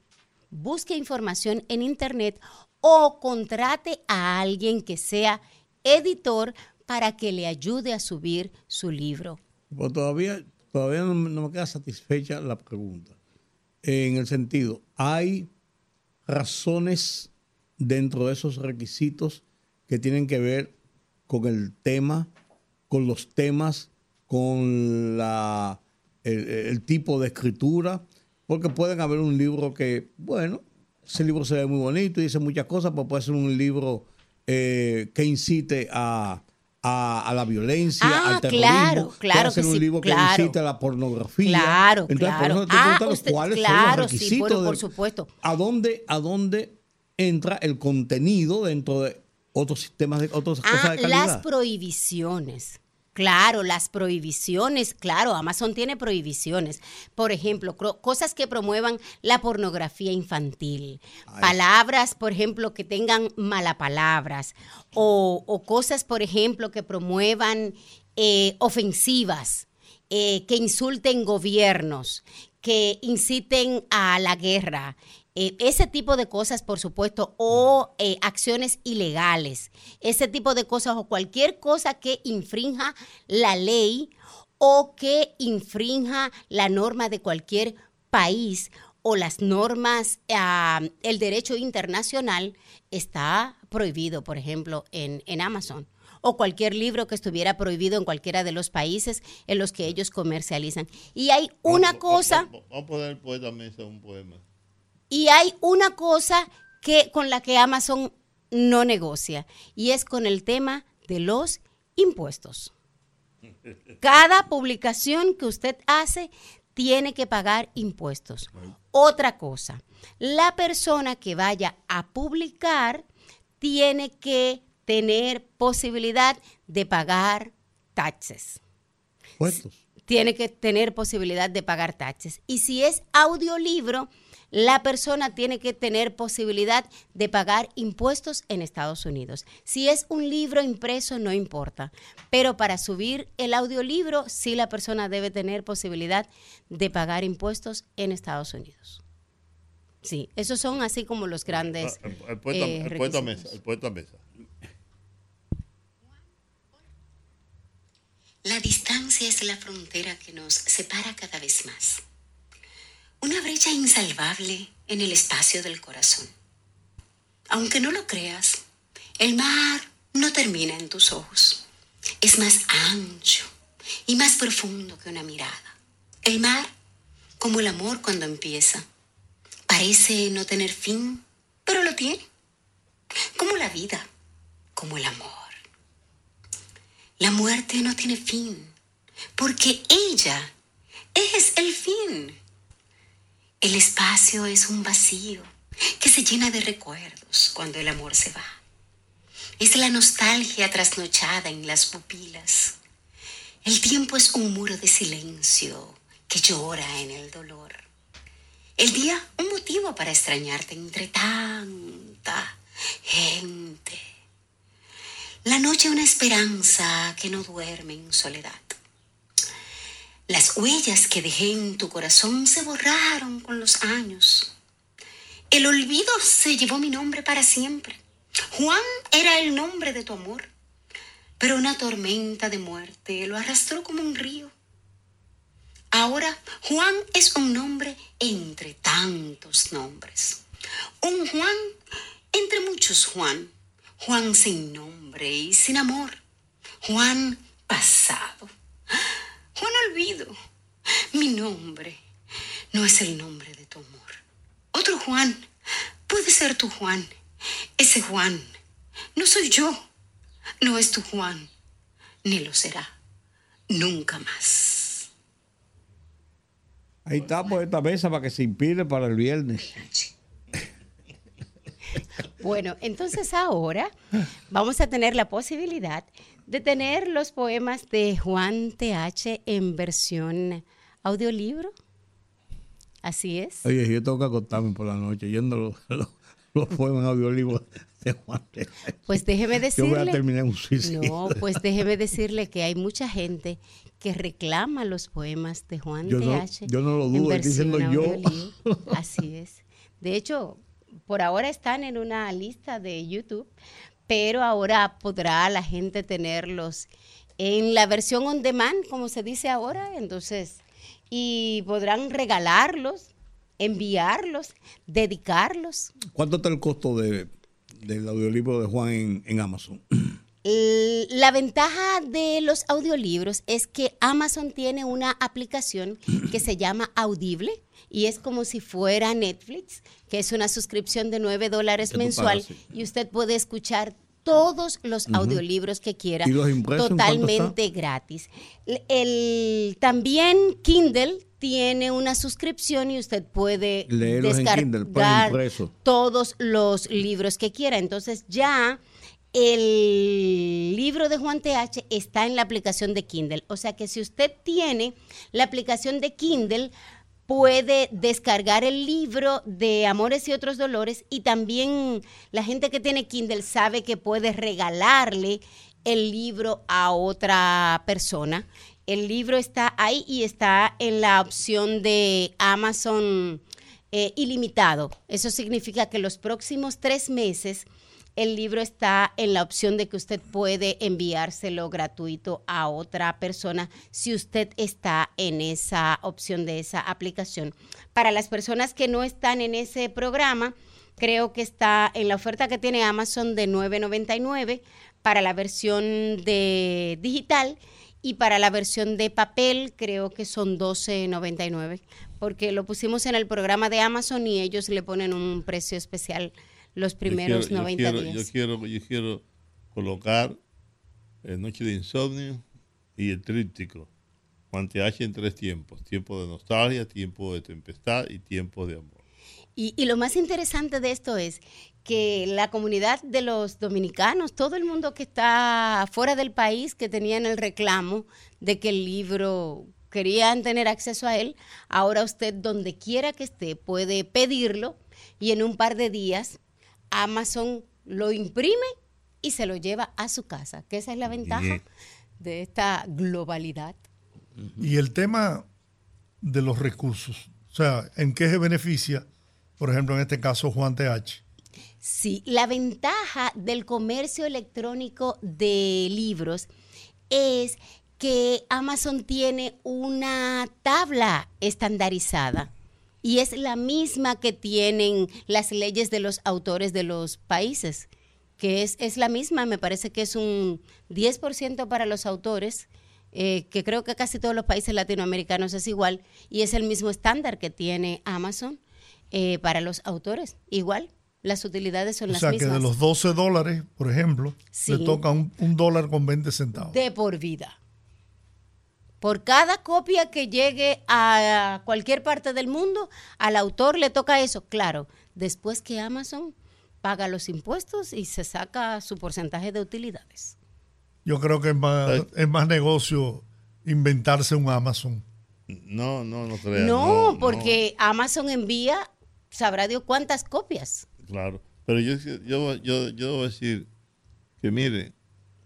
busque información en internet o contrate a alguien que sea editor para que le ayude a subir su libro. Pero todavía, todavía no, me- queda satisfecha la pregunta. En el sentido, ¿hay razones dentro de esos requisitos que tienen que ver con el tema, con los temas, con la, el, el tipo de escritura? Porque pueden haber un libro que, bueno, ese libro se ve muy bonito y dice muchas cosas, pero puede ser un libro eh, que incite a, a- a la violencia, Ah, al terrorismo. claro, claro ser que un sí, libro que claro. incite a la pornografía. Claro, Entonces, por claro. eso te Ah, usted- cuáles claro, son los sí, requisitos. bueno, por de- supuesto. ¿A dónde, ¿A dónde entra el contenido dentro de otros sistemas, de otras cosas Ah, de calidad? las prohibiciones. Claro, las prohibiciones, claro, Amazon tiene prohibiciones. Por ejemplo, cosas que promuevan la pornografía infantil, palabras, por ejemplo, que tengan malapalabras, o, o cosas, por ejemplo, que promuevan eh, ofensivas, eh, que insulten gobiernos, que inciten a la guerra, eh, ese tipo de cosas, por supuesto, o eh, acciones ilegales, ese tipo de cosas o cualquier cosa que infrinja la ley o que infrinja la norma de cualquier país o las normas, el derecho internacional está prohibido, por ejemplo, en, en Amazon. O cualquier libro que estuviera prohibido en cualquiera de los países en los que ellos comercializan. Y hay una cosa... Vamos, a poner un poema. Y hay una cosa que con la que Amazon no negocia y es con el tema de los impuestos. Cada publicación que usted hace tiene que pagar impuestos. Otra cosa, la persona que vaya a publicar tiene que tener posibilidad de pagar taxes tiene que tener posibilidad de pagar taxes. Y si es audiolibro, la persona tiene que tener posibilidad de pagar impuestos en Estados Unidos. Si es un libro impreso, no importa. Pero para subir el audiolibro, sí la persona debe tener posibilidad de pagar impuestos en Estados Unidos. Sí, esos son así como los grandes. Ah, El, eh, el poeta requisitos. mesa. El poeta mesa. La distancia es la frontera que nos separa cada vez más. Una brecha insalvable en el espacio del corazón. Aunque no lo creas, el mar no termina en tus ojos. Es más ancho y más profundo que una mirada. El mar, como el amor cuando empieza, parece no tener fin, pero lo tiene. Como la vida, como el amor. La muerte no tiene fin, porque ella es el fin. El espacio es un vacío que se llena de recuerdos cuando el amor se va. Es la nostalgia trasnochada en las pupilas. El tiempo es un muro de silencio que llora en el dolor. El día un motivo para extrañarte entre tanta gente. La noche una esperanza que no duerme en soledad. Las huellas que dejé en tu corazón se borraron con los años. El olvido se llevó mi nombre para siempre. Juan era el nombre de tu amor, pero una tormenta de muerte lo arrastró como un río. Ahora Juan es un nombre entre tantos nombres. Un Juan entre muchos Juan. Juan sin nombre y sin amor. Juan pasado. Juan olvido. Mi nombre no es el nombre de tu amor. Otro Juan puede ser tu Juan Ese Juan no soy yo, no es tu Juan, ni lo será, nunca más. Ahí está por esta mesa para que se inspire para el viernes. Bueno, entonces ahora vamos a tener la posibilidad de tener los poemas de Juan TH en versión audiolibro. Así es. Oye, yo tengo que acostarme por la noche yendo los, (laughs) los, los poemas audiolibros de Juan TH. Pues déjeme Yo decirle. voy a terminar un suicidio. No, pues déjeme (laughs) decirle que hay mucha gente que reclama los poemas de Juan Yo no- TH. yo no lo dudo, estoy diciendo yo. (laughs) Así es. De hecho, por ahora están en una lista de YouTube, pero ahora podrá la gente tenerlos en la versión on demand, como se dice ahora, entonces, y podrán regalarlos, enviarlos, dedicarlos. ¿Cuánto está el costo de, del audiolibro de Juan en, en Amazon? La ventaja de los audiolibros es que Amazon tiene una aplicación que se llama Audible y es como si fuera Netflix, que es una suscripción de 9 dólares mensual pagas, sí. y usted puede escuchar todos los audiolibros que quiera ¿Y los impresos en cuánto totalmente gratis. El, el- también Kindle tiene una suscripción y usted puede Leerlos Kindle, descargar impreso. todos los libros que quiera. Entonces ya el libro de Juan TH está en la aplicación de Kindle. O sea que si usted tiene la aplicación de Kindle, puede descargar el libro de Amores y otros dolores y también la gente que tiene Kindle sabe que puede regalarle el libro a otra persona. El libro está ahí y está en la opción de Amazon eh, ilimitado. Eso significa que los próximos tres meses el libro está en la opción de que usted puede enviárselo gratuito a otra persona si usted está en esa opción de esa aplicación. Para las personas que no están en ese programa, creo que está en la oferta que tiene Amazon de 9.99 para la versión de digital y para la versión de papel creo que son 12.99 porque lo pusimos en el programa de Amazon y ellos le ponen un precio especial los primeros yo quiero, 90 yo quiero, días. Yo quiero, yo quiero colocar eh, Noche de Insomnio y el tríptico. Juan en tres tiempos. Tiempo de nostalgia, tiempo de tempestad y tiempo de amor. Y, y lo más interesante de esto es que la comunidad de los dominicanos, todo el mundo que está fuera del país, que tenían el reclamo de que el libro querían tener acceso a él, ahora usted donde quiera que esté puede pedirlo y en un par de días Amazon lo imprime y se lo lleva a su casa, que esa es la ventaja Bien. de esta globalidad. Y el tema de los recursos, o sea, ¿en qué se beneficia, por ejemplo, en este caso Juan TH? Sí, la ventaja del comercio electrónico de libros es que Amazon tiene una tabla estandarizada y es la misma que tienen las leyes de los autores de los países, que es, es la misma, me parece que es un 10% para los autores, eh, que creo que casi todos los países latinoamericanos es igual, y es el mismo estándar que tiene Amazon eh, para los autores, igual. Las utilidades son O las sea, que mismas. de los 12 dólares, por ejemplo, Sí. le toca un, un dólar con 20 centavos. de por vida. Por cada copia que llegue a cualquier parte del mundo, al autor le toca eso. Claro, después que Amazon paga los impuestos y se saca su porcentaje de utilidades. Yo creo que es más, es más negocio inventarse un Amazon. No, no, no creo. No, porque Amazon envía, sabrá Dios cuántas copias. Claro. Pero yo, yo, yo, yo voy a decir que, mire,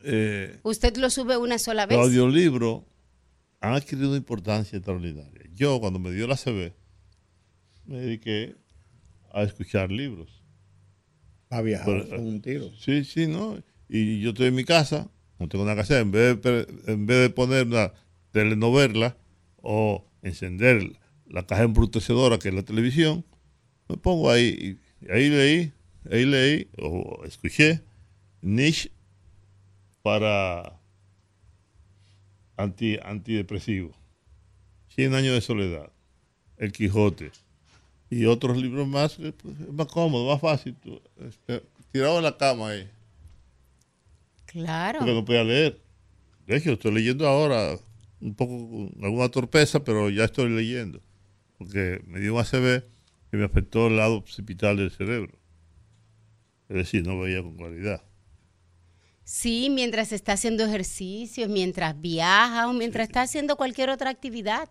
eh, Usted lo sube una sola vez. audiolibros han adquirido una importancia extraordinaria. Yo, cuando me dio la CB, me dediqué a escuchar libros. A viajar Pero, con un tiro. Sí, sí, ¿no? Y yo estoy en mi casa, no tengo nada que hacer. En vez de, en vez de poner una telenovela o encender la caja embrutecedora que es la televisión, me pongo ahí. Y ahí leí, ahí leí o escuché Nietzsche para anti, antidepresivo. 100 años de soledad. El Quijote. Y otros libros más, que, pues, es más cómodo, más fácil. Tú, este, tirado en la cama ahí, Claro. porque no podía leer. De hecho, estoy leyendo ahora un poco con alguna torpeza, pero ya estoy leyendo. Porque me dio un ACV que me afectó el lado occipital del cerebro. Es decir, no veía con claridad. Sí, mientras está haciendo ejercicios, mientras viaja o mientras está haciendo cualquier otra actividad.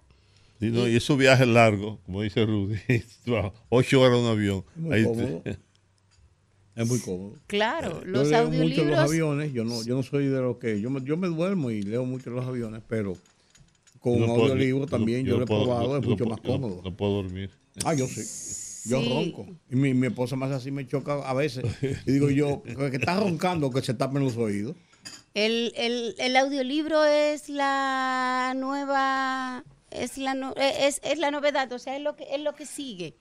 Sí, no, y esos viajes largos, como dice Rudy, (laughs) ocho horas en un avión. Muy Ahí cómodo. te- (laughs) Es muy cómodo. Claro, Yo los leo mucho en los audiolibros. aviones. Yo no, yo no soy de los que. Yo me, yo me duermo y leo mucho en los aviones, pero con Yo un no audiolibro yo- también yo, yo lo he puedo- probado, yo- es yo mucho no más yo cómodo. No puedo dormir. Ah, yo sí. Yo Sí. ronco. Y mi, mi esposa más así me choca a veces. Y digo yo, (laughs) que está roncando, que se tapen los oídos. El, el, el audiolibro es la nueva, es la, no- eh, es, es la novedad, o sea, es lo, que, es lo que sigue.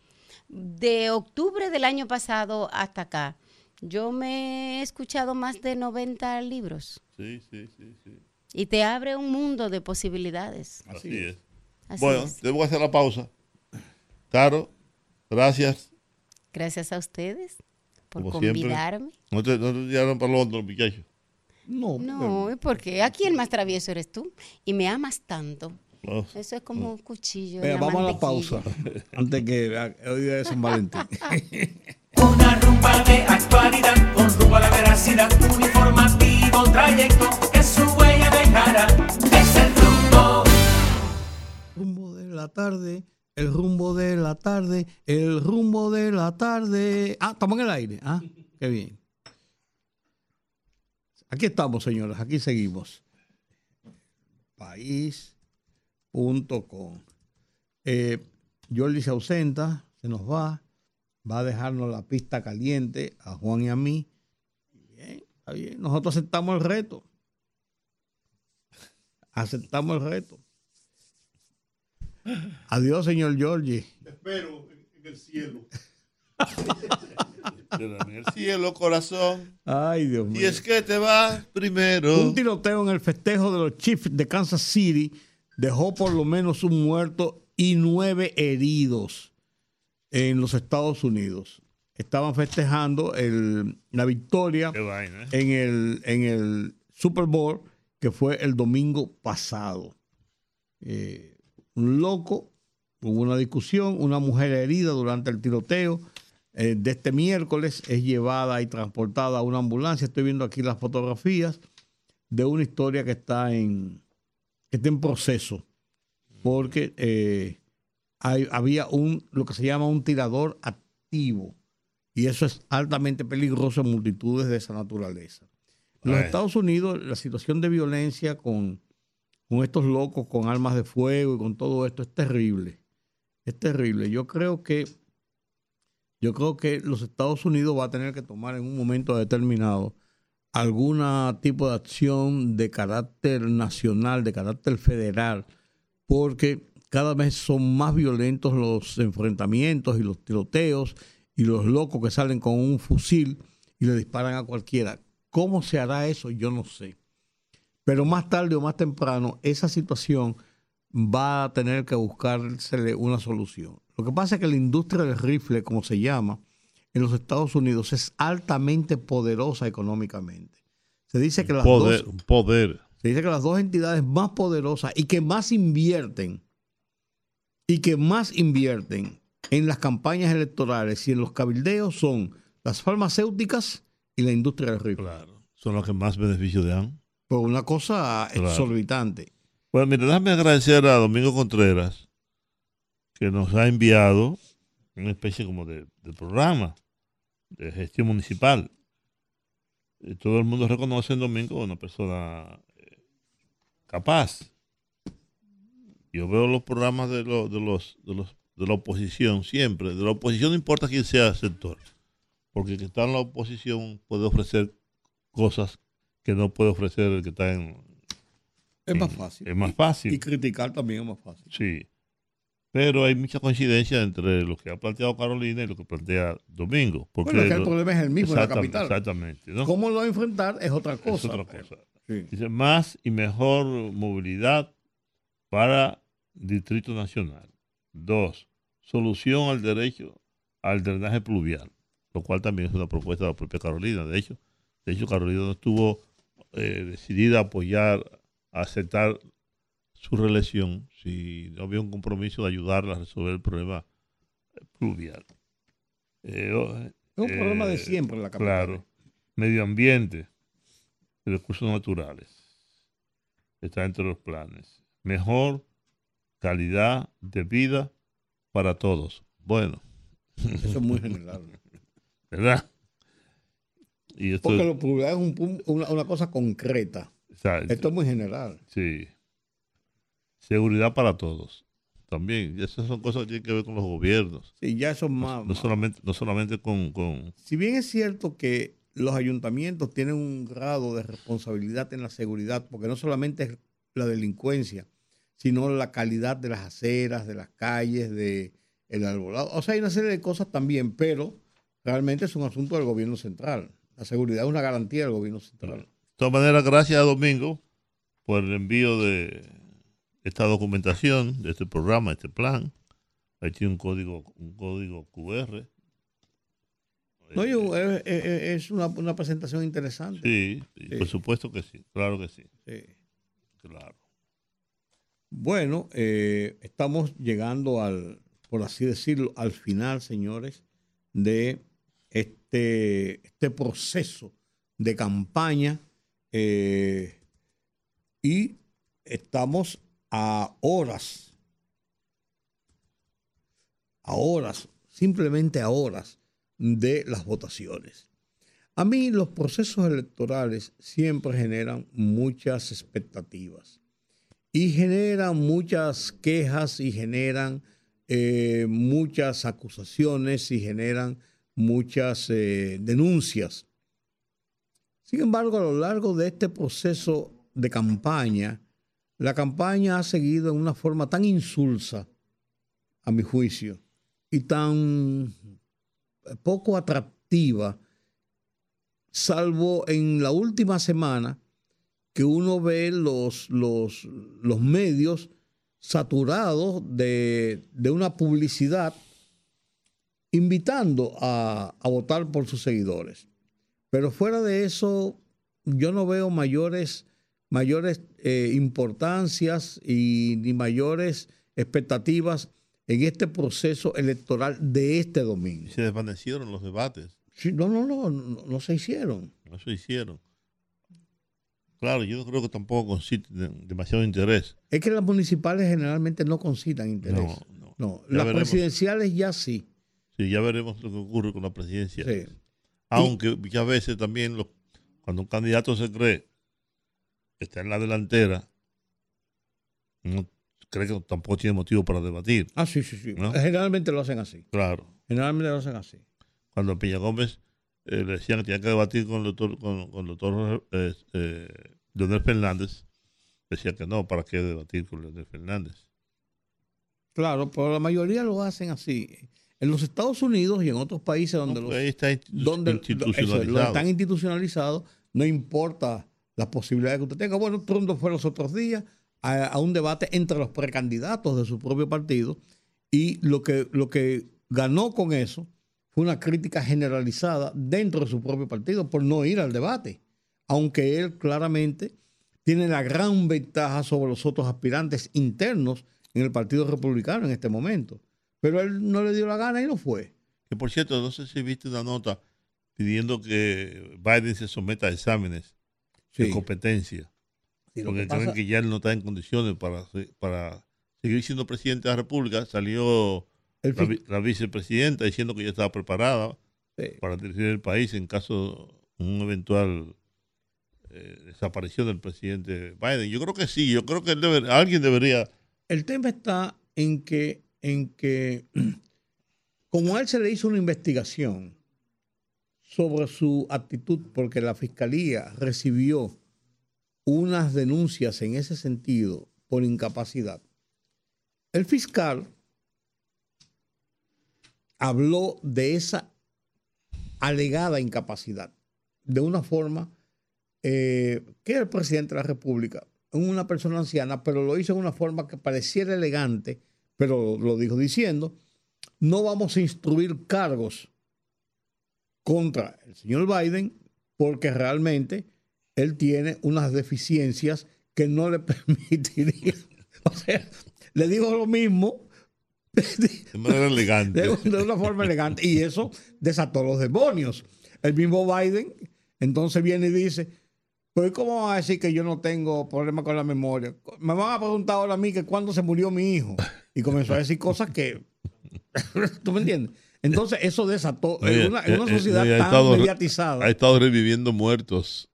De octubre del año pasado hasta acá, yo me he escuchado más de 90 libros Sí, sí, sí, sí. y te abre un mundo de posibilidades. Así, es. Así bueno, que hacer la pausa. Caro, gracias. Gracias a ustedes por Como siempre. convidarme. No te, no te tiraron para Londres, muchachos. No, No, ¿y por qué? Aquí el más travieso eres tú y me amas tanto. No. Eso es como un cuchillo. la vamos a la pausa. Antes que ah, hoy día de San Valentín. (laughs) Una rumba de actualidad con rumbo a la veracidad, uniformativo trayecto que su huella dejará. Es el rumbo. rumbo de la tarde, el rumbo de la tarde, el rumbo de la tarde. Ah, estamos en el aire. Ah, qué bien. Aquí estamos, señores, aquí seguimos. País.com. Eh, Jordi se ausenta, se nos va, va a dejarnos la pista caliente a Juan y a mí. Bien, está bien. Nosotros aceptamos el reto. Aceptamos el reto. Adiós, señor Giorgi. Espero en el cielo. (laughs) En el cielo, corazón. Ay, Dios mío. Y es que te vas primero. Un tiroteo en el festejo de los Chiefs de Kansas City dejó por lo menos un muerto y nueve heridos en los Estados Unidos. Estaban festejando el- la victoria Qué vaina, ¿eh? en el, en el Super Bowl que fue el domingo pasado. Eh, un loco, hubo una discusión, una mujer herida durante el tiroteo eh, de este miércoles es llevada y transportada a una ambulancia. Estoy viendo aquí las fotografías de una historia que está en, que está en proceso, porque eh, hay- había un, lo que se llama un tirador activo, y eso es altamente peligroso en multitudes de esa naturaleza. En los. Estados Unidos, la situación de violencia con, con estos locos, con armas de fuego y con todo esto es terrible. Es terrible. Yo creo que yo creo que los Estados Unidos va a tener que tomar en un momento determinado algún tipo de acción de carácter nacional, de carácter federal, porque cada vez son más violentos los enfrentamientos y los tiroteos y los locos que salen con un fusil y le disparan a cualquiera. ¿Cómo se hará eso? Yo no sé. Pero más tarde o más temprano, esa situación va a tener que buscársele una solución. Lo que pasa es que la industria del rifle, como se llama, en los Estados Unidos es altamente poderosa económicamente. Se dice que las Poder, dos poder. se dice que las dos entidades más poderosas y que más invierten y que más invierten en las campañas electorales y en los cabildeos son las farmacéuticas y la industria del rifle. Claro. Son los que más beneficios dan. Por una cosa Claro. exorbitante. Bueno, mira, déjame agradecer a Domingo Contreras, que nos ha enviado una especie como de, de programa de gestión municipal. Y todo el mundo reconoce en Domingo una persona eh, capaz. Yo veo los programas de, los de, los, de, los, de la oposición siempre. De la oposición no importa quién sea el sector. Porque el que está en la oposición puede ofrecer cosas que no puede ofrecer el que está en, Es más fácil. Es más fácil. Y criticar también es más fácil. Sí. Pero hay mucha coincidencia entre lo que ha planteado Carolina y lo que plantea Domingo. Porque Bueno, es que el problema es el mismo en la capital. Exactamente. ¿no? ¿Cómo lo va a enfrentar? Es otra Es cosa. otra cosa. Sí. Dice, más y mejor movilidad para Distrito Nacional. Dos, solución al derecho al drenaje pluvial. lo cual también es una propuesta de la propia Carolina. De hecho, de hecho Carolina no estuvo eh, decidida a apoyar, a aceptar su reelección si no había un compromiso de ayudarla a resolver el problema pluvial. Eh, oh, Es un eh, problema de siempre en la capital. Claro. Medio ambiente, recursos naturales. Está entre los planes. Mejor calidad de vida para todos. Bueno, Eso es muy general. (laughs) ¿verdad? Y esto, Porque lo plural es un una, una cosa concreta. exacto, Esto es muy general. sí. Seguridad para todos. También, y esas son cosas que tienen que ver con los gobiernos. Sí, ya eso es No, más. no solamente, no solamente con, con Si bien es cierto que los ayuntamientos tienen un grado de responsabilidad en la seguridad, porque no solamente es la delincuencia, sino la calidad de las aceras, de las calles, de el arbolado. O sea, hay una serie de cosas también, pero realmente es un asunto del gobierno central. La seguridad es una garantía del gobierno central. De todas maneras, gracias a Domingo por el envío de esta documentación, de este programa, este plan. Ahí tiene un código, un código QR. No, yo, eh, es una, una presentación interesante. Sí. por supuesto que sí, claro que sí, Sí. claro. Bueno, eh, estamos llegando al, por así decirlo, al final, señores, de este, este proceso de campaña eh, y estamos a horas, a horas, simplemente a horas de las votaciones. A mí los procesos electorales siempre generan muchas expectativas y generan muchas quejas y generan eh, muchas acusaciones y generan muchas eh, denuncias. Sin embargo, a lo largo de este proceso de campaña, la campaña ha seguido en una forma tan insulsa, a mi juicio, y tan poco atractiva, salvo en la última semana, que uno ve los, los, los medios saturados de, de una publicidad invitando a, a votar por sus seguidores. Pero fuera de eso, yo no veo mayores, mayores eh, importancias y ni mayores expectativas en este proceso electoral de este domingo. Se desvanecieron los debates, Sí, no, no, no, no, no se hicieron. no se hicieron. Claro, yo no creo que tampoco conciten demasiado interés. Es que las municipales generalmente no concitan interés. No, no. No, las veremos. presidenciales ya sí. Sí, ya veremos lo que ocurre con la presidencia. Sí. Aunque muchas veces también cuando un candidato se cree que está en la delantera, no cree que tampoco tiene motivo para debatir. Ah, sí, sí, sí. ¿No? Generalmente lo hacen así. Claro. Generalmente lo hacen así. Cuando a Peña Gómez eh, le decían que tenía que debatir con el doctor, con, con el doctor eh, eh, Leonel Fernández, decía que no, ¿para qué debatir con Leonel Fernández? Claro, pero la mayoría lo hacen así. En los Estados Unidos y en otros países donde No, los está eso, lo están institucionalizados, no importa las posibilidades que usted tenga. Bueno, Trump fue los otros días a, a un debate entre los precandidatos de su propio partido y lo que, lo que ganó con eso fue una crítica generalizada dentro de su propio partido por no ir al debate, aunque él claramente tiene la gran ventaja sobre los otros aspirantes internos en el Partido Republicano en este momento. Pero él no le dio la gana y no fue. Que por cierto, no sé si viste una nota pidiendo que Biden se someta a exámenes de competencia. Sí, porque que creen que ya él no está en condiciones para, para seguir siendo presidente de la República. Salió la, vicepresidenta diciendo que ya estaba preparada Sí. para dirigir el país en caso de un eventual eh, desaparición del presidente Biden. Yo creo que sí, yo creo que él alguien debería... El tema está en que, en que, (clears throat) como a él se le hizo una investigación sobre su actitud, porque la fiscalía recibió unas denuncias en ese sentido por incapacidad, el fiscal habló de esa alegada incapacidad de una forma eh, que el presidente de la República, una persona anciana, pero lo hizo de una forma que pareciera elegante, pero lo dijo diciendo, no vamos a instruir cargos contra el señor Biden porque realmente él tiene unas deficiencias que no le (laughs) permitirían. O sea, le digo lo mismo De manera elegante. de, de una forma elegante. Y eso desató los demonios. El mismo Biden entonces viene y dice, pues ¿cómo van a decir que yo no tengo problema con la memoria? Me van a preguntar ahora a mí que cuándo se murió mi hijo. Y comenzó a decir cosas que... (laughs) ¿Tú me entiendes? Entonces eso desató en una, en una eh, eh, sociedad ha tan estado- mediatizada. Ha estado reviviendo muertos.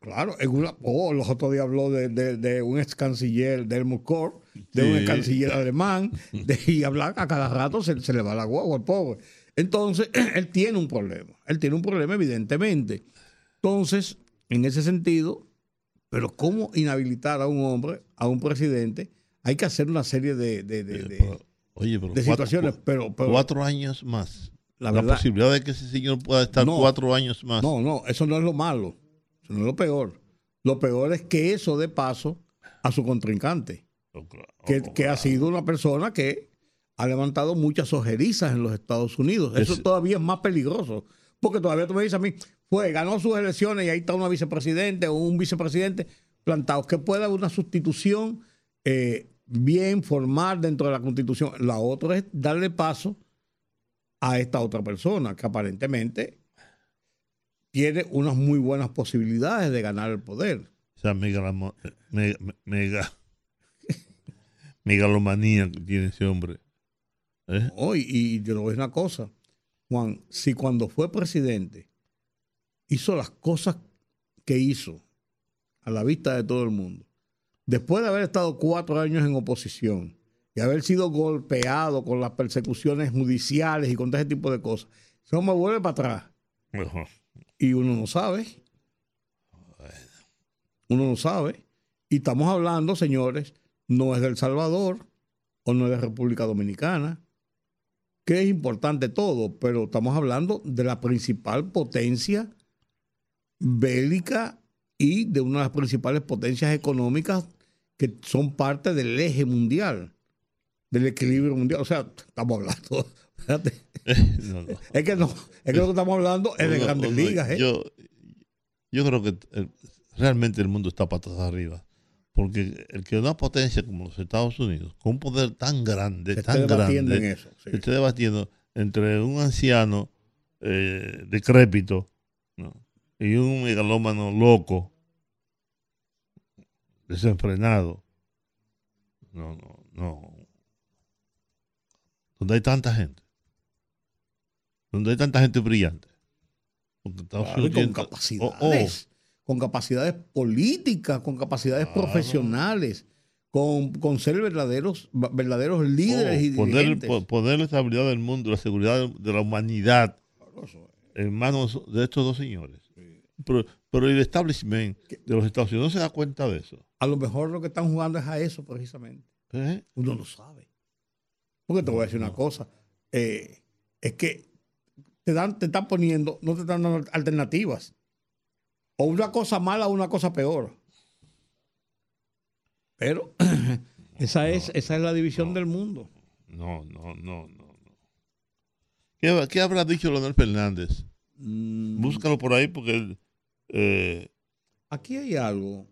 Claro, en una, oh, los otros días habló de, de- de un ex canciller de Helmut Kohl, de un ex canciller alemán, de, y hablar a cada rato se, se le va la guagua al pobre. Entonces, (clears throat) él tiene un problema. Él tiene un problema, evidentemente. Entonces, en ese sentido, pero ¿cómo inhabilitar a un hombre, a un presidente? Hay que hacer una serie de, de- de- de- Pero, oye, pero de cuatro- situaciones, pero, pero cuatro años más. La La, verdad- posibilidad de que ese señor pueda estar No. cuatro años más. No, no, eso no es lo malo. Eso no es lo peor. Lo peor es que eso dé paso a su contrincante, Oh, claro, que, oh, que ha sido una persona que ha levantado muchas ojerizas en los Estados Unidos. Eso Es- todavía es más peligroso. Porque todavía tú me dices a mí, fue, ganó sus elecciones y ahí está una vicepresidente o un vicepresidente plantado. Que pueda haber una sustitución eh, bien formal dentro de la constitución. La otra es darle paso a esta otra persona que aparentemente tiene unas muy buenas posibilidades de ganar el poder. Esa megalamo- mega, mega- (laughs) megalomanía que tiene ese hombre. ¿Eh? Oh, y, y yo le voy a una cosa, Juan, si cuando fue presidente hizo las cosas que hizo a la vista de todo el mundo, después de haber estado cuatro años en oposición y haber sido golpeado con las persecuciones judiciales y con todo ese tipo de cosas, eso me vuelve para atrás. Ajá. Y uno no sabe. Uno no sabe. Y estamos hablando, señores, no es del Salvador o no es de República Dominicana, que es importante todo, pero estamos hablando de la principal potencia bélica y de una de las principales potencias económicas que son parte del eje mundial, del equilibrio mundial. O sea, estamos hablando. (laughs) espérate. (laughs) No, no. Es que no, es que lo que estamos hablando es de grandes ligas, ¿eh? Yo, yo creo que eh, realmente el mundo está patas arriba. Porque el que una potencia como los Estados Unidos, con un poder tan grande, Se tan grande, en eso, sí. se esté debatiendo entre un anciano eh, decrépito ¿no? y un megalómano loco, desenfrenado. No, no, no. Donde hay tanta gente. Donde hay tanta gente brillante. Estados Claro, y Unidos con capacidades, con capacidades políticas, con capacidades Claro. profesionales, con, con ser verdaderos, verdaderos líderes Oh, y poner, dirigentes. po- poner la estabilidad del mundo, la seguridad de la humanidad en manos de estos dos señores. Pero, pero el establishment de los Estados Unidos no se da cuenta de eso. A lo mejor lo que están jugando es a eso precisamente. ¿Eh? Uno lo sabe. Porque te voy a decir una No. cosa. eh, es que te, dan, te están poniendo, no te están dando alternativas. O una cosa mala o una cosa peor. Pero (clears throat) esa, es, esa es la división del mundo. No, no, no, no. no. ¿Qué, qué habrá dicho Leonel Fernández? Mm, Búscalo por ahí porque él, eh, Aquí hay algo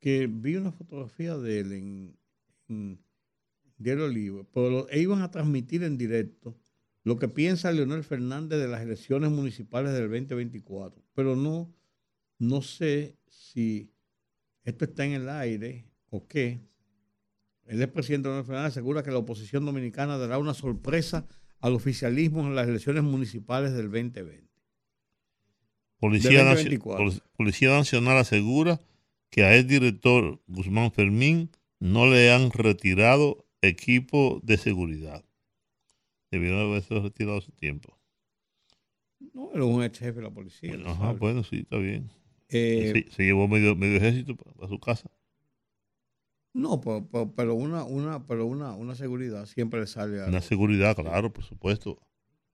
que vi una fotografía de él en, en Diario Libre, pero e iban a transmitir en directo lo que piensa Leonel Fernández de las elecciones municipales del 2024. Pero no, no sé si esto está en el aire o qué. El expresidente Leonel Fernández asegura que la oposición dominicana dará una sorpresa al oficialismo en las elecciones municipales del 2020. Policía, Del Nacio- 2024. Pol- Policía Nacional asegura que a el director Guzmán Fermín no le han retirado equipo de seguridad. Debieron haberse retirado hace tiempo. No, era un ex jefe de la policía. Ajá, sabe. bueno, sí, está bien. Eh, Sí, se llevó medio, medio ejército para su casa. No, pero, pero- pero una, una, pero una, una seguridad siempre le sale a... Una seguridad, claro, por supuesto.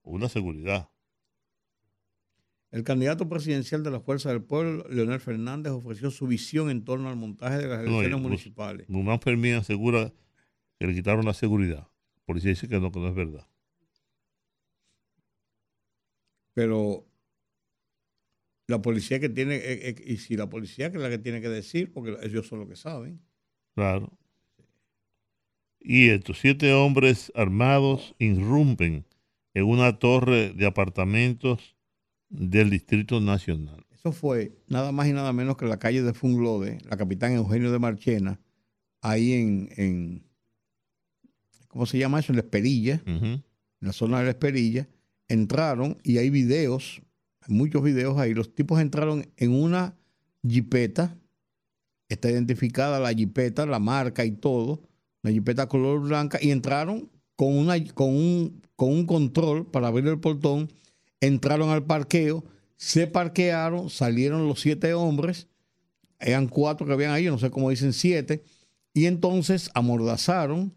Una seguridad. El candidato presidencial de la Fuerza del Pueblo, Leonel Fernández, ofreció su visión en torno al montaje de las elecciones municipales. Guzmán Fermín asegura que le quitaron la seguridad. La policía dice que no, que no es verdad. Pero la policía que tiene, eh, eh, y si la policía que es la que tiene que decir, porque ellos son los que saben. Claro. Y estos siete hombres armados irrumpen en una torre de apartamentos del Distrito Nacional. Eso fue nada más y nada menos que la calle de Funglode, la capitán Eugenio de Marchena, ahí en, en ¿cómo se llama eso? En La Esperilla, en la zona de La Esperilla. Entraron y hay videos, hay muchos videos ahí. Los tipos entraron en una jipeta, está identificada la jipeta, la marca y todo, una jipeta color blanca, y entraron con, una, con, un, con un control para abrir el portón, entraron al parqueo, se parquearon, salieron los siete hombres, eran cuatro que habían ahí, no sé cómo dicen siete, y entonces amordazaron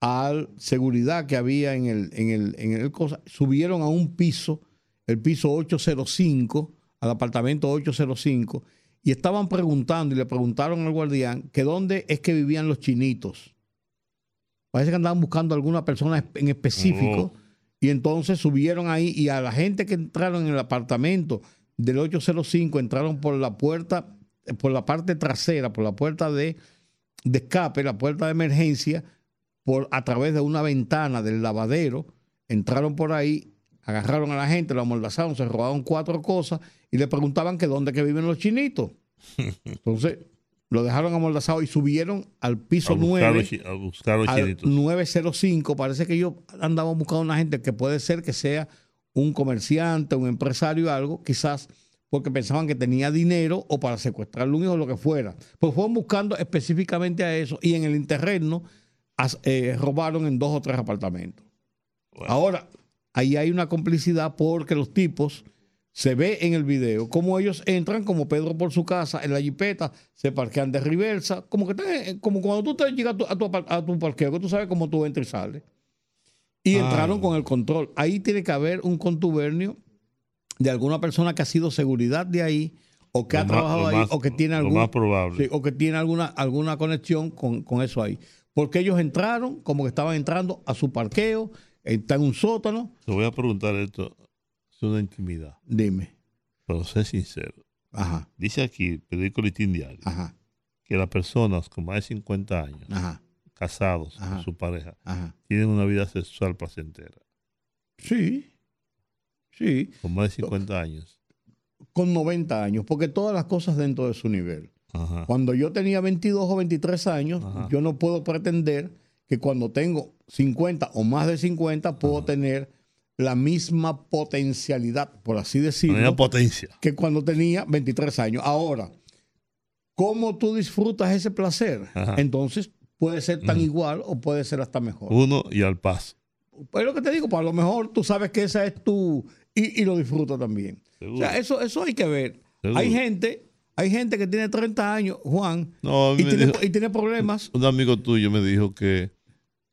al seguridad que había en el, en el, en el cosa, subieron a un piso, el piso 805, al apartamento 805, y estaban preguntando y le preguntaron al guardián que dónde es que vivían los chinitos. Parece que andaban buscando a alguna persona en específico. Oh. Y entonces subieron ahí y a la gente que entraron en el apartamento del 805 entraron por la puerta, eh, por la parte trasera, por la puerta de, de escape, la puerta de emergencia, por, a través de una ventana del lavadero, entraron por ahí, agarraron a la gente, lo amordazaron, se robaron cuatro cosas y le preguntaban que dónde que viven los chinitos. (laughs) Entonces, lo dejaron amordazado y subieron al piso A buscar 9 los chi- a buscar los al chinitos. 905. Parece que ellos andaban buscando una gente que puede ser que sea un comerciante, un empresario, algo, quizás porque pensaban que tenía dinero o para secuestrarle un hijo o lo que fuera. Pues fueron buscando específicamente a eso y en el interreno as- eh, robaron en dos o tres apartamentos. Ahora, ahí hay una complicidad porque los tipos se ve en el video cómo ellos entran como Pedro por su casa en la jipeta, se parquean de reversa, como que están, como cuando tú te llegas a tu, a tu apar- a tu parqueo, que tú sabes cómo tú entras y sales. Y Ah. entraron con el control. Ahí tiene que haber un contubernio de alguna persona que ha sido seguridad de ahí o que Lo ha más- trabajado ahí más- o que tiene algún más probable. sí, o que tiene alguna alguna conexión con, con eso ahí. Porque ellos entraron como que estaban entrando a su parqueo, está en un sótano. Te voy a preguntar esto. Una intimidad. Dime. Pero sé sincero. Aja, Dice aquí, periódico Listín Diario, ajá, que las personas con más de 50 años, ajá, casados Ajá. con su pareja, ajá. tienen una vida sexual placentera. Sí, sí, Con más de 50 años. con 90 años, porque todas las cosas dentro de su nivel. Ajá. Cuando yo tenía 22 o 23 años, Ajá. yo no puedo pretender que cuando tengo 50 o más de 50 puedo tener la misma potencialidad, por así decirlo, Tenía potencia. que cuando tenía 23 años. Ahora, ¿cómo tú disfrutas ese placer? Ajá. Entonces, puede ser tan Mm. igual o puede ser hasta mejor. Uno y al paso. Pues lo que te digo, pues a lo mejor tú sabes que esa es tu y, y lo disfrutas también. O sea, eso, eso hay que ver. Seguro. Hay gente, hay gente que tiene 30 años, Juan, No, y tiene, dijo- y tiene problemas. un amigo tuyo me dijo que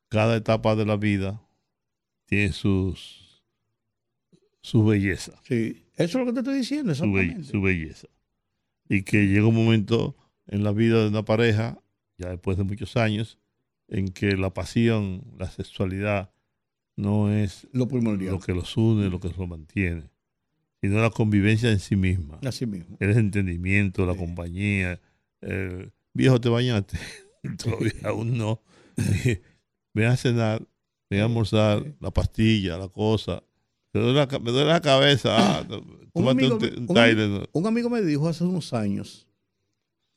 cada etapa de la vida tiene sus su belleza, Sí, eso es lo que te estoy diciendo, su, be- su belleza. Y que llega un momento en la vida de una pareja, ya después de muchos años, en que la pasión, la sexualidad, no es Lo primordial. lo que los une, lo que los mantiene, sino la convivencia en sí misma. Así mismo. El entendimiento, la compañía. el, viejo, te bañaste. (laughs) Todavía (laughs) aún no. (laughs) Ven a cenar, ven a almorzar, la pastilla, la cosa. Me duele la, me duele la cabeza. Ah, Un tómate amigo, un, un un- un amigo me dijo hace unos años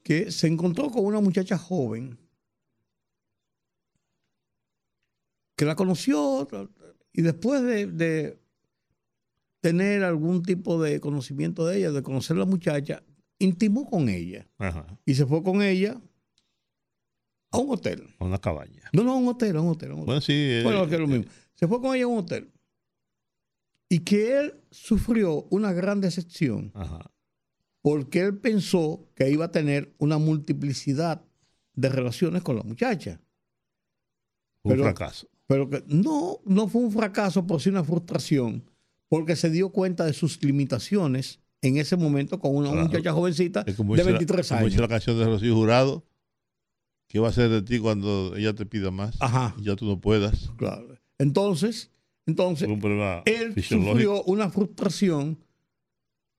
que se encontró con una muchacha joven que la conoció y después de, de tener algún tipo de conocimiento de ella, de conocer a la muchacha, intimó con ella Ajá, y se fue con ella a un hotel. a una cabaña. No, no, a un hotel, a un hotel. a un hotel. Bueno, sí. eh, Bueno, que es lo mismo. Se fue con ella a un hotel. Y que él sufrió una gran decepción Ajá. porque él pensó que iba a tener una multiplicidad de relaciones con la muchacha. Un Pero- fracaso. Pero que no, no fue un fracaso, por sí una frustración, porque se dio cuenta de sus limitaciones en ese momento con una Claro. muchacha jovencita como de dice la- 23 como años. dice la canción de Rocío Jurado. ¿Qué va a hacer de ti cuando ella te pida más? Ajá. Y ya tú no puedas. Claro. Entonces, Entonces, él sufrió una frustración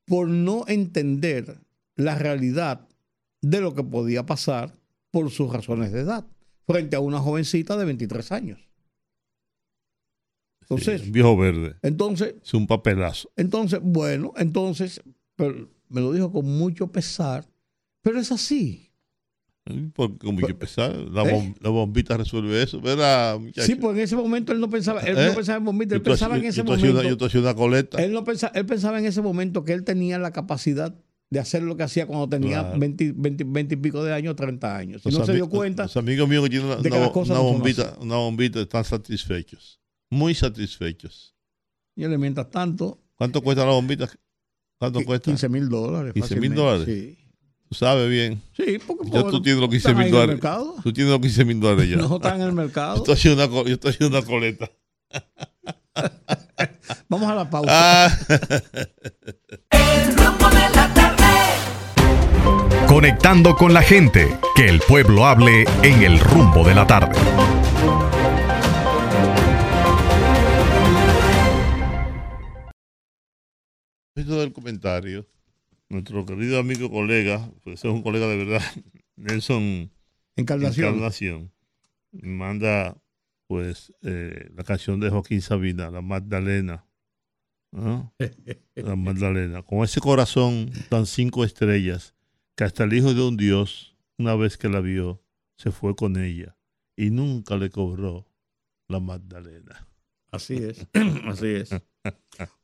por no entender la realidad de lo que podía pasar por sus razones de edad frente a una jovencita de 23 años. Entonces, Sí, un viejo verde. entonces, Es un papelazo. entonces, bueno, entonces, pero me lo dijo con mucho pesar, pero es así. Porque como hay que empezar, la, ¿Eh? bom- la bombita resuelve eso, ¿verdad, muchacho? Sí, pues en ese momento él no pensaba, él ¿Eh? no pensaba en bombita, él Yo pensaba en ese yo hacía una- momento. yo te hacía una coleta. Él, no pensaba, él pensaba en ese momento que él tenía la capacidad de hacer lo que hacía cuando tenía Claro. 20, 20 20 y pico de años, 30 años. Y Los no se dio cuenta. Los amigos míos que tienen una, una- una bombita, una bombita están satisfechos. Muy satisfechos. Y él, mientras tanto, ¿Cuánto cuesta la bombita? ¿Cuánto cuesta? 15 mil dólares. 15 mil dólares. Sí. Tú sabes bien. Sí, porque Ya tú tienes los 15 están ahí mil en el dólares. mercado. Tú tienes los 15 mil dólares ya. No están en el (laughs) Yo mercado. estoy haciendo una, co- yo estoy haciendo una coleta. (laughs) Vamos a la pausa. Ah. (laughs) El rumbo de la tarde. Conectando con la gente, que el pueblo hable en el rumbo de la tarde. Esto del comentario, nuestro querido amigo colega, pues es un colega de verdad, (laughs) Nelson Encarnación. Encarnación, manda pues eh, la canción de Joaquín Sabina, La Magdalena. ¿no? La (laughs) Magdalena. Con ese corazón tan cinco estrellas, que hasta el hijo de un dios, una vez que la vio, se fue con ella y nunca le cobró la Magdalena. Así es. (laughs) Así es.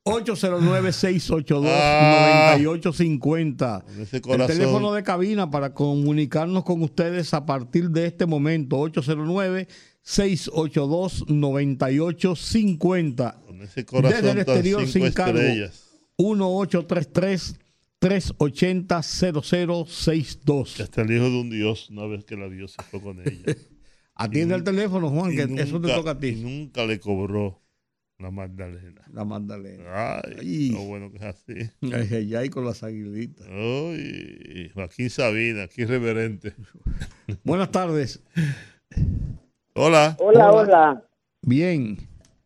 809-682-9850. Con ese El teléfono de cabina para comunicarnos con ustedes a partir de este momento, 809-682-9850. Con ese corazón Desde el exterior sin cargo. estrellas. 1833-380-0062. Que hasta el hijo de un dios, una vez que la vio, se fue con ella. (laughs) Atiende el teléfono, Juan, que eso te nunca- toca a y ti. nunca le cobró la Magdalena. La Magdalena. Ay, Ay. lo bueno que es así. Ay, ay, ay, con las aguilitas. Ay, Joaquín Sabina, aquí irreverente. (laughs) Buenas tardes. Hola. Hola, Hola. hola. Bien.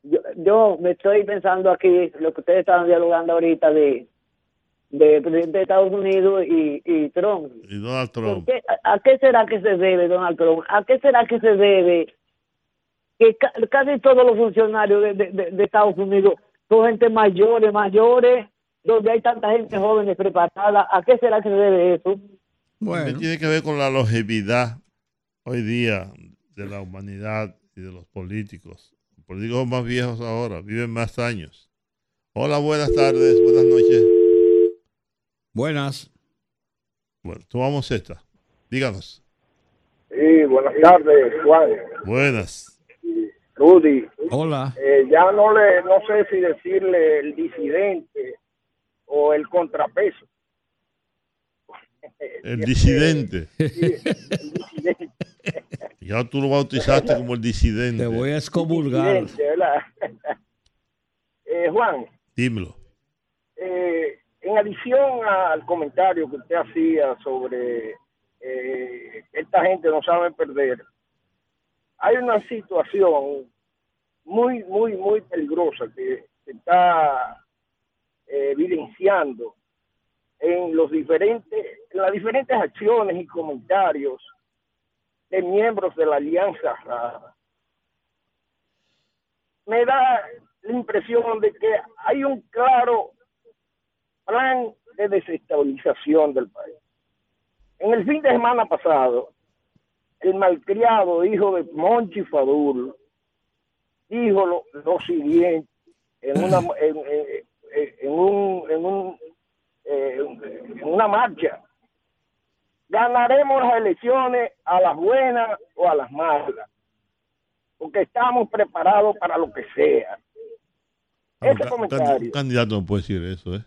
Yo, yo me estoy pensando aquí, lo que ustedes estaban dialogando ahorita de, de presidente de Estados Unidos y, y Trump. Y Donald ¿Por Trump. qué- a, a qué será que se debe, Donald Trump? ¿A qué será que se debe que ca- casi todos los funcionarios de, de- de- de Estados Unidos son gente mayores, mayores, donde hay tanta gente joven preparada? ¿A qué será que se debe eso? Bueno, Tiene que ver con la longevidad hoy día de la humanidad y de los políticos. Los políticos más viejos ahora viven más años. Hola, buenas tardes, buenas noches. buenas. Bueno, tomamos esta. Díganos. Sí, buenas tardes, Juan. Buenas. Rudy, Hola. eh, ya no le, no sé si decirle el disidente o el contrapeso. El disidente. (laughs) Sí, el disidente, Ya tú lo bautizaste como el disidente. Te voy a excomulgar. Eh, Juan, Dímelo. eh, en adición al comentario que usted hacía sobre eh, esta gente no sabe perder, hay una situación muy, muy, muy peligrosa que se está eh, evidenciando en los diferentes, en las diferentes acciones y comentarios de miembros de la Alianza Rara. Me da la impresión de que hay un claro plan de desestabilización del país. En el fin de semana pasado, el malcriado hijo de Monchi Fadul dijo lo, lo siguiente en una en, en- en un, en, un, eh, en una marcha. Ganaremos las elecciones a las buenas o a las malas, porque estamos preparados para lo que sea. Ese comentario. Un candidato no puede decir eso, ¿eh?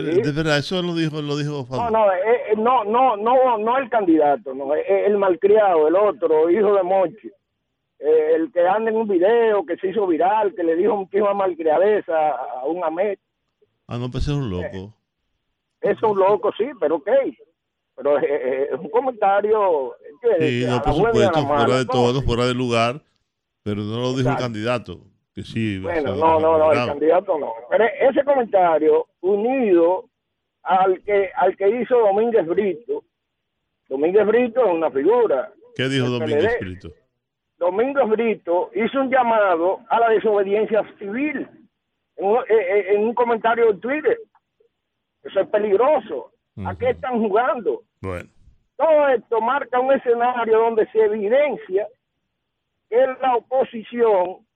Sí. De verdad, eso lo dijo, lo dijo No, Fadul. no, eh, eh, no, no, no, no el candidato, no, eh, eh, el malcriado, el otro, hijo de Monchi, Eh, el que anda en un video que se hizo viral, que le dijo un tío a malcriadeza a un Amet, Ah, no, pues es un loco. es un loco, sí, pero ok, pero eh, eh, es un comentario. Sí, no, por supuesto, fuera de ¿no? todo, fuera de lugar, pero no lo dijo el candidato. Que sí, Bueno, no, no, no, el candidato no. Pero ese comentario unido al que al que hizo Domínguez Brito. Domínguez Brito es una figura. ¿Qué dijo Domínguez. Brito? Domínguez Brito hizo un llamado a la desobediencia civil en un, eh, eh, en un comentario de Twitter. Eso es peligroso. ¿A qué están jugando? Bueno, Todo esto marca un escenario donde se evidencia que la oposición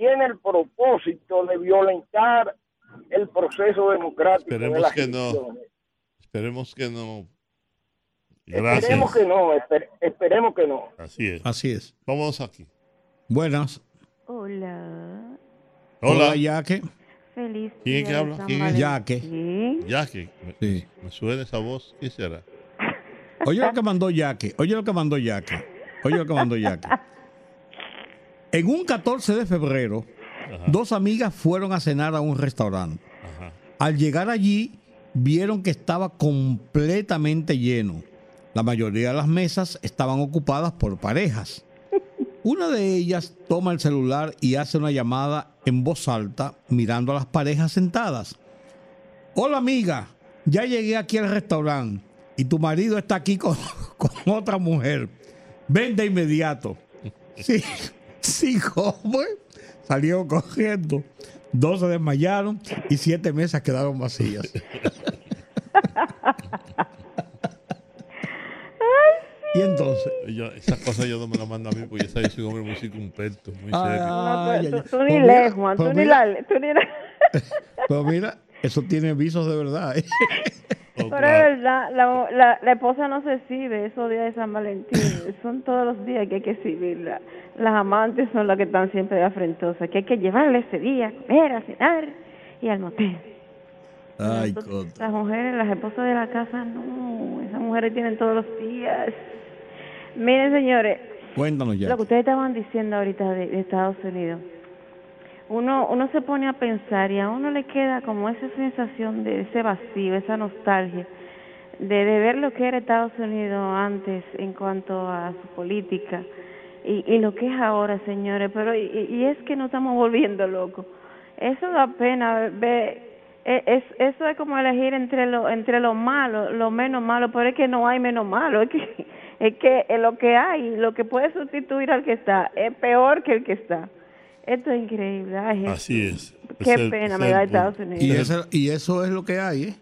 tiene el propósito de violentar el proceso democrático de esperemos las que no. Esperemos que no. Esperemos Gracias. que no, esper- esperemos que no. Así es. Así es. Vamos aquí. Buenas. Hola. Hola. Yaque. Feliz ¿Quién que de habla? ¿Quién es? Valentín. Ya que me, me suena esa voz. ¿Quién será? Oye lo que mandó Yaque. Oye lo que mandó Yaque. Oye lo que mandó Yaque. (laughs) En un 14 de febrero, dos amigas fueron a cenar a un restaurante. Al llegar allí, vieron que estaba completamente lleno. La mayoría de las mesas estaban ocupadas por parejas. Una de ellas toma el celular y hace una llamada en voz alta mirando a las parejas sentadas. Hola amiga, ya llegué aquí al restaurante y tu marido está aquí con, (laughs) con otra mujer. Ven de inmediato. (laughs) Sí, sí, ¿cómo es? Salieron corriendo. Dos se desmayaron y siete mesas quedaron vacías. (laughs) Y entonces. Yo, esas cosas yo no me las mando a mí porque ya sabes, soy un hombre muy circunspecto, muy Ay, serio. ay, Tú, ni Pues lees, mira, Juan. Tú pues ni la... Tú ni la... (laughs) pues mira, eso tiene visos de verdad. ¿eh? (laughs) Pero es verdad, la, la, la esposa no se exhibe esos días de San Valentín. (coughs) Son todos los días que hay que exhibirla. Las amantes son las que están siempre afrentosas, que hay que llevarle ese día a comer, a cenar y al motel. Ay, Nosotros, Las mujeres, las esposas de la casa, no. Esas mujeres tienen todos los días. Miren, señores, Cuéntanos ya. lo que ustedes estaban diciendo ahorita de, de Estados Unidos, uno, uno se pone a pensar y a uno le queda como esa sensación de ese vacío, esa nostalgia de, ver lo que era Estados Unidos antes en cuanto a su política y, lo que es ahora, señores. Pero y, es que nos estamos volviendo locos. Eso da pena e- Es, eso es como elegir entre lo entre lo malo, lo menos malo, pero es que no hay menos malo, es que es que lo que hay, lo que puede sustituir al que está, es peor que el que está. Esto es increíble. ay. Así es. Qué es el- pena me es da el Estados. Unidos. Y, eso, y eso es lo que hay, ¿eh?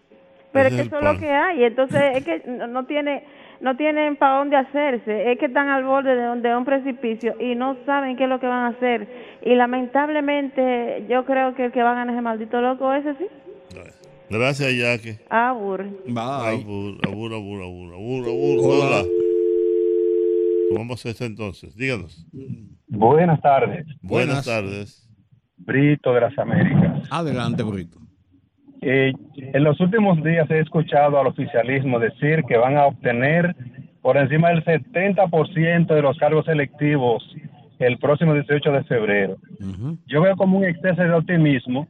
Pero es que es eso el es lo que hay, entonces es que no, no tiene no tienen para dónde hacerse, es que están al borde de un, de un precipicio y no saben qué es lo que van a hacer. Y lamentablemente yo creo que el que va a ganar ese maldito loco ese sí. Gracias, Yaque. Aburre. Bye. Abur, abur, abur, abur, abur, abur. Hola. Tomamos esto entonces. Díganos. Buenas tardes, Buenas, tardes. Brito de las Américas. Adelante, burrito. Eh, en los últimos días he escuchado al oficialismo decir que van a obtener por encima del 70% de los cargos electivos el próximo 18 de febrero. Yo veo como un exceso de optimismo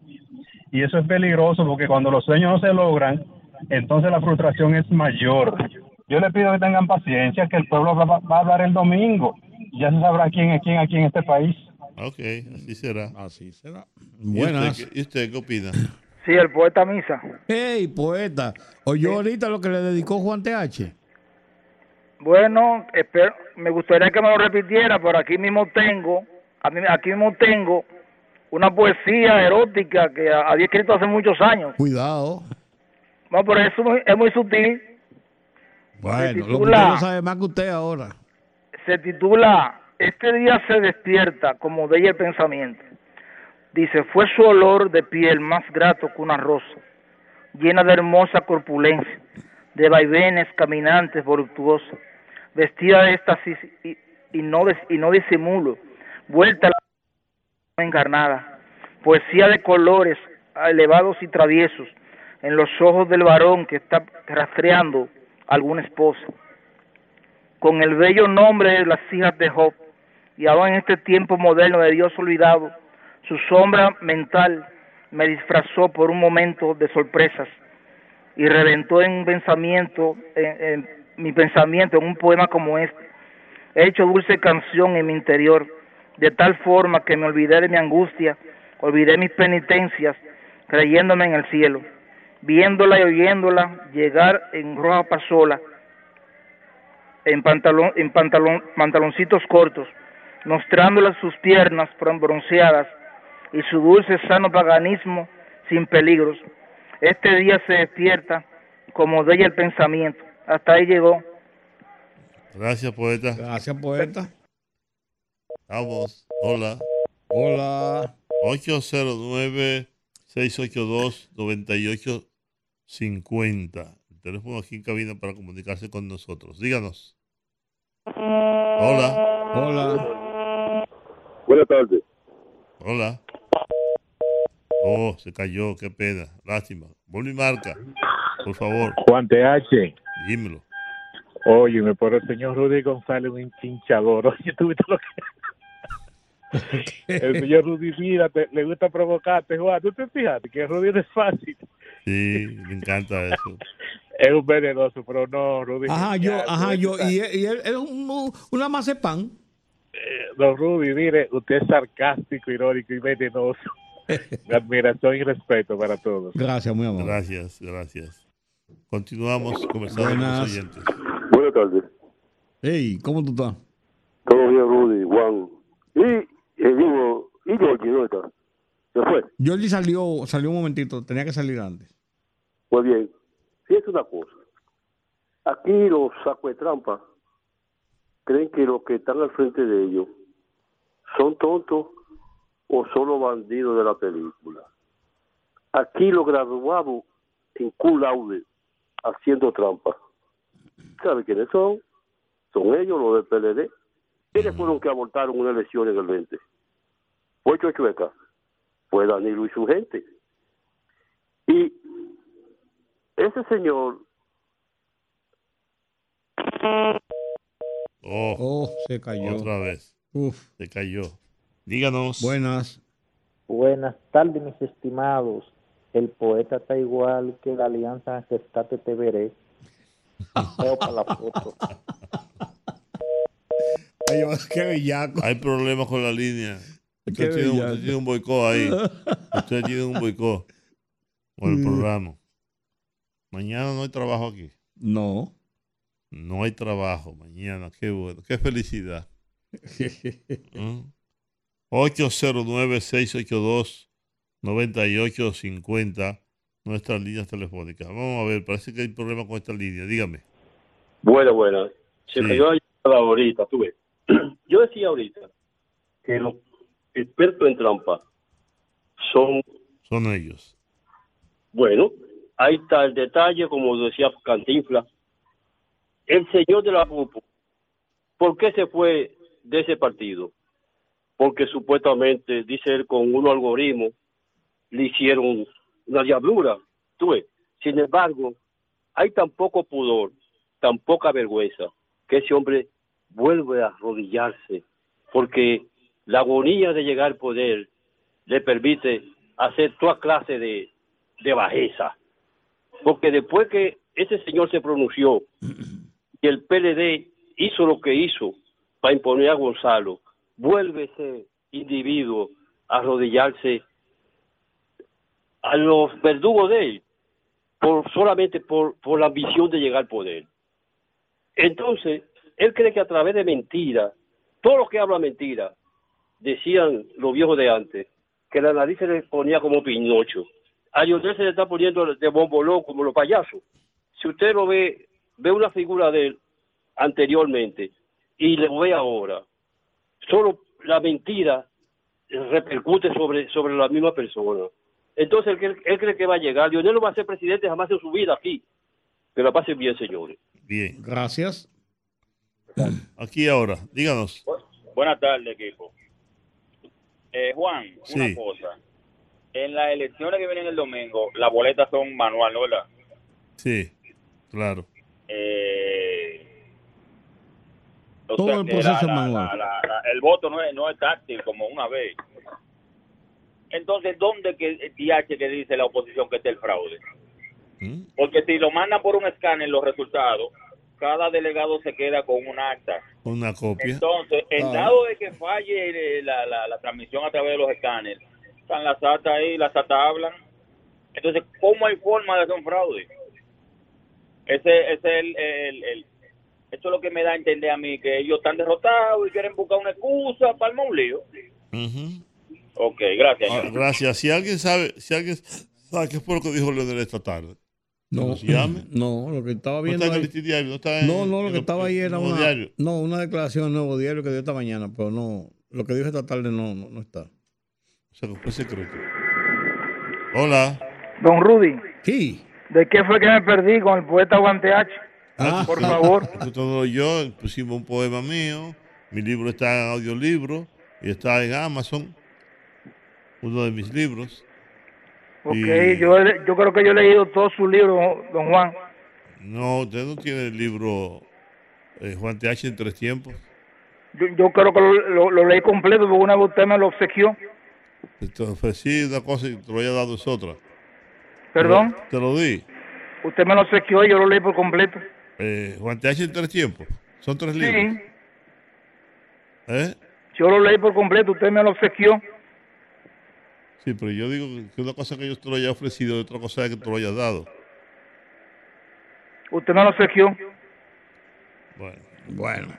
y eso es peligroso porque cuando los sueños no se logran, entonces la frustración es mayor. Yo le pido que tengan paciencia, que el pueblo va, va a hablar el domingo. Ya se sabrá quién es quién aquí en este país. Ok, así será. Así será. ¿Y Buenas. usted, ¿Y usted qué opina? (coughs) Sí, el poeta Misa. Hey, poeta. ¿Oyó ahorita lo que le dedicó Juan TH? Bueno, espero, me gustaría que me lo repitiera, pero aquí mismo tengo, aquí mismo tengo una poesía erótica que había escrito hace muchos años. Cuidado. No, pero eso es muy sutil. Bueno, lo que titula- usted lo sabe más que usted ahora. Se titula Este día se despierta como de ella el pensamiento. Dice, fue su olor de piel más grato que una rosa, llena de hermosa corpulencia, de vaivenes caminantes voluptuosa, vestida de éxtasis y, y no, y no disimulo, vuelta a la encarnada, poesía de colores elevados y traviesos en los ojos del varón que está rastreando a alguna esposa con el bello nombre de las hijas de Job, y ahora en este tiempo moderno de Dios olvidado, su sombra mental me disfrazó por un momento de sorpresas y reventó en un pensamiento, en, en mi pensamiento, en un poema como este. He hecho dulce canción en mi interior, de tal forma que me olvidé de mi angustia, olvidé mis penitencias, creyéndome en el cielo, viéndola y oyéndola llegar en roja pasola, en, pantalón, en pantalón, pantaloncitos cortos, mostrándola sus piernas bronceadas y su dulce sano paganismo sin peligros. Este día se despierta como de ella el pensamiento. Hasta ahí llegó. Gracias, poeta. Gracias, poeta. Vamos. Hola. Hola. 809-682-9850. El teléfono aquí en cabina para comunicarse con nosotros. Díganos. Hola. Hola. Buenas tardes. Hola. Oh, se cayó, qué pena. Lástima. Vuelve y marca, por favor. Juan TH. Dímelo. Óyeme, por el señor Rudy González, un hinchador. (laughs) Oye, tú viste lo que. (laughs) El señor Rudy, mira, te- le gusta provocarte, Juan. ¿Tú te fijaste que Rudy no es fácil? Sí, me encanta eso. (laughs) Es un venenoso, pero no, Rudy. Ajá, yo, ajá, yo. Y él, y es un, una mazapán. Don Rudy, mire, usted es sarcástico, irónico y venenoso. (laughs) Mi admiración y respeto para todos. Gracias, muy amable. Gracias, gracias. Continuamos conversando con Buenas. los oyentes. Buenas tardes. Hey, ¿cómo tú estás? Todo bien, Rudy, Juan. Y, eh, digo, ¿y Georgie dónde está? ¿Se fue? Jordi salió, salió un momentito, tenía que salir antes. Pues bien, fíjate una cosa. Aquí los sacos de trampa creen que los que están al frente de ellos son tontos o son los bandidos de la película. Aquí los graduados en cum laude haciendo trampa. ¿Sabe quiénes son? Son ellos, los del PLD. ¿Quiénes fueron que abortaron una elección en el 20? Fue Chochueca. Fue Danilo y su gente. Y ese señor Oh, Oh, se cayó. otra vez. Uf. Se cayó. Díganos. Buenas. Buenas tardes, mis estimados. El poeta está igual que la alianza que está te, te veré. Veo para la foto. (laughs) Ay, qué bellaco. Hay problemas con la línea. Usted tiene, un- bellaco. usted tiene un boicot ahí. Usted tiene un boicot con el Mm. programa. Mañana no hay trabajo aquí. No. No hay trabajo mañana. Qué bueno. Qué felicidad. (laughs) ¿Mm? 809-682-9850. Nuestras líneas telefónicas. Vamos a ver. Parece que hay problema con esta línea. Dígame. Bueno, bueno. Se Sí. la llamada ahorita, tú ves. (clears throat) Yo decía ahorita que los expertos en trampa son, Son ellos. bueno, ahí está el detalle, como decía Cantinfla. El señor de la PUPO, ¿por qué se fue de ese partido? Porque supuestamente, dice él, con unos algoritmos le hicieron una diablura, tú ves. Sin embargo, hay tan poco pudor, tan poca vergüenza, que ese hombre vuelve a arrodillarse, porque la agonía de llegar al poder le permite hacer toda clase de, de bajeza. Porque después que ese señor se pronunció y el PLD hizo lo que hizo para imponer a Gonzalo, vuelve ese individuo a arrodillarse a los verdugos de él, por, solamente por, por la ambición de llegar al poder. Entonces, él cree que a través de mentiras, todo lo que habla mentira, decían los viejos de antes, que la nariz se le ponía como Pinocho. A Lionel se le está poniendo de bombolón como los payasos. Si usted lo ve, ve una figura de él anteriormente y lo ve ahora, solo la mentira repercute sobre, sobre la misma persona. Entonces él, él- él cree que va a llegar. Lionel no va a ser presidente jamás en su vida aquí. Que la pasen bien, señores. Bien. Gracias. Aquí ahora. Díganos. Buenas tardes, equipo. Eh, Juan, Sí. una cosa. En las elecciones que vienen el domingo, las boletas son manual, ¿no verdad? Sí, claro. Eh, o Todo sea el que proceso la- es la- manual. la- la- la- el voto no es, no es táctil como una vez. Entonces, ¿dónde que el TH que dice la oposición que está el fraude? ¿Mm? Porque si lo mandan por un escáner los resultados, cada delegado se queda con un acta. Una copia. Entonces, en Ah. dado de que falle eh, la, la, la transmisión a través de los escáneres, están las actas ahí, las actas hablan. Entonces, ¿cómo hay forma de hacer un fraude? Ese, ese es el, el, el- eso es lo que me da a entender a mí, que ellos están derrotados y quieren buscar una excusa para armar un lío. Ujú. Ok, gracias. Ah, gracias. Si alguien sabe, si alguien sabe qué fue lo que dijo Leonel esta tarde, No, (clears throat) no, lo que estaba No viendo está en el ahí- Diario, no está en- no, no, lo en que estaba ahí era una, Diario. no, una declaración del nuevo diario que dio esta mañana, pero no, lo que dijo esta tarde no, no, no está. O sea, fue secreto. Hola. Don Rudy, Sí. ¿de qué fue que me perdí con el poeta Guante H? Por (laughs) favor. No yo pusimos un poema mío, mi libro está en audiolibro y está en Amazon, uno de mis libros. Ok, Y- yo, yo creo que yo he leído todos sus libros, don Juan. No, usted no tiene el libro eh, Juan TH en tres tiempos. Yo, yo creo que lo, lo- lo leí completo porque una vez usted me lo obsequió. Te ofrecí una cosa y te lo haya dado es otra. ¿Perdón? Te lo di. Usted me lo obsequió y yo lo leí por completo. Eh, Juan TH en tres tiempos. Son tres libros. Sí, ¿Eh? yo lo leí por completo, usted me lo obsequió. Sí, pero yo digo que una cosa que yo te lo haya ofrecido y otra cosa es que te lo haya dado. Usted me lo obsequió Bueno. Bueno.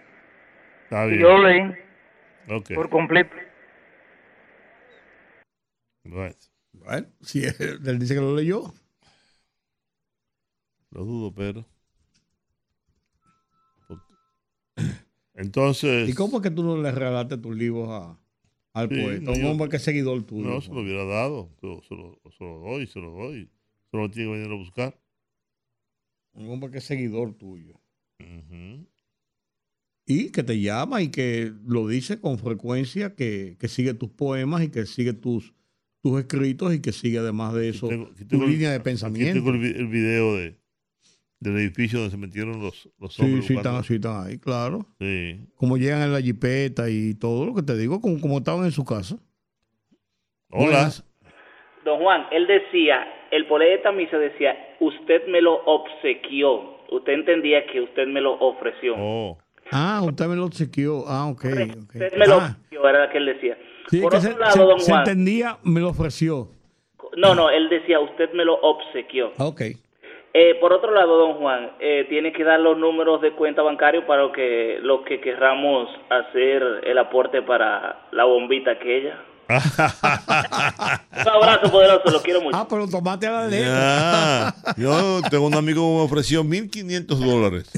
Está y bien. yo lo leí Ok. por completo. Bueno. Bueno, si él, dice que lo leyó. Lo dudo, pero. Entonces. ¿Y cómo es que tú no le regalaste tus libros a, al Sí, poeta? no, Un yo- hombre que es seguidor tuyo. No, se lo hubiera dado. Se, se lo, se lo doy, se lo doy. Solo tiene que venir a buscar. Un hombre que es seguidor tuyo. Y que te llama y que lo dice con frecuencia, que, que sigue tus poemas y que sigue tus, tus escritos y que sigue además de eso tu Tengo línea de aquí pensamiento. tengo el, el video de, del edificio donde se metieron los, los Sí, hombres. sí, están, sí, están ahí, claro. Sí. Como llegan en la jipeta y todo lo que te digo, como, como estaban en su casa. Hola. Buenas. Don Juan, él decía, el poeta Misa decía, usted me lo obsequió. Usted entendía que usted me lo ofreció. Oh. Ah, usted me lo obsequió. Ah, ok. ok. Usted me lo Ah, ofreció, era lo que él decía. sí, Por que otro se, lado, se- don se Juan, entendía, me lo ofreció. no, no, él decía, usted me lo obsequió. Ah, Ok. Eh, por otro lado, don Juan, eh, tiene que dar los números de cuenta bancario para lo que, los que querramos hacer el aporte para la bombita aquella. (laughs) Un abrazo poderoso, lo quiero mucho. Ah, pero tomate a la letra. Yo tengo un amigo que me ofreció 1.500 dólares.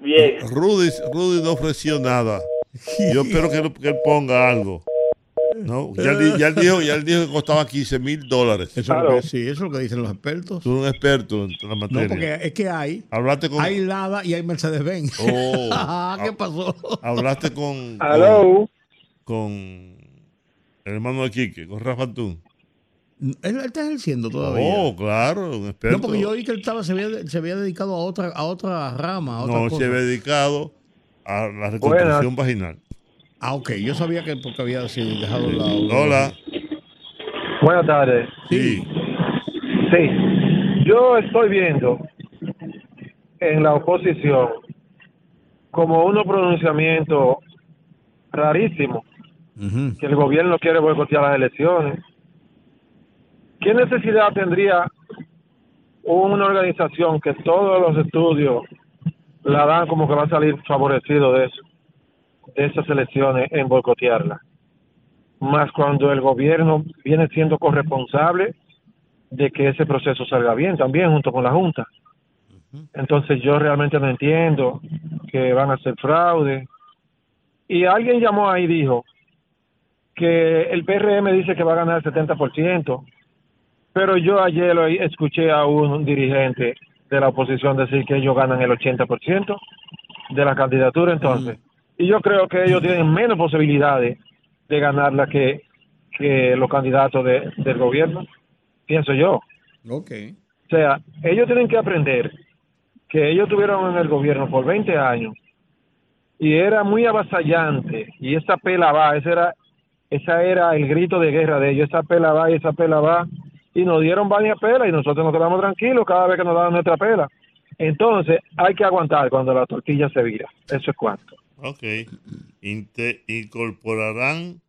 Bien. Rudy, Rudy no ofreció nada. Yo espero que, que él ponga algo. ¿No? Ya, él di- ya él dijo, ya él dijo que costaba 15 mil dólares. Eso es sí, eso es lo que dicen los expertos. Tú eres un experto en la materia. No, porque es que hay. Hablaste con, Hay Lada y hay Mercedes-Benz. Oh. (laughs) Ah, ¿Qué pasó? hablaste con, con, con el hermano de Quique, con Rafa Antún. Él, él está ejerciendo todavía. Oh, claro, un experto. No, porque yo oí que él estaba, se, había, se había dedicado a otra, a otra rama. A otra No, cosa. se había dedicado a la reconstrucción vaginal. Ah, ok. Yo sabía que porque había sí, dejado la. Hola. Buenas tardes. Sí. Sí. Yo estoy viendo en la oposición como unos pronunciamientos rarísimos que el gobierno quiere boicotear las elecciones. ¿Qué necesidad tendría una organización que todos los estudios la dan como que va a salir favorecido de eso, de esas elecciones en boicotearla? Más cuando el gobierno viene siendo corresponsable de que ese proceso salga bien también junto con la Junta. Entonces yo realmente no entiendo que van a hacer fraude. Y alguien llamó ahí y dijo que el PRM dice que va a ganar el 70%, pero yo ayer lo escuché a un dirigente de la oposición decir que ellos ganan el 80% de la candidatura entonces. Y yo creo que ellos tienen menos posibilidades de ganarla que, que los candidatos de- del gobierno, pienso yo. Ok. O sea, ellos tienen que aprender que ellos tuvieron en el gobierno por 20 años y era muy avasallante y esa pela va, ese era, esa era el grito de guerra de ellos, esa pela va y esa pela va y nos dieron varias pelas y nosotros nos quedamos tranquilos cada vez que nos daban nuestra pela. Entonces, hay que aguantar cuando la tortilla se vira. Eso es cuanto. Ok. Inte- incorporarán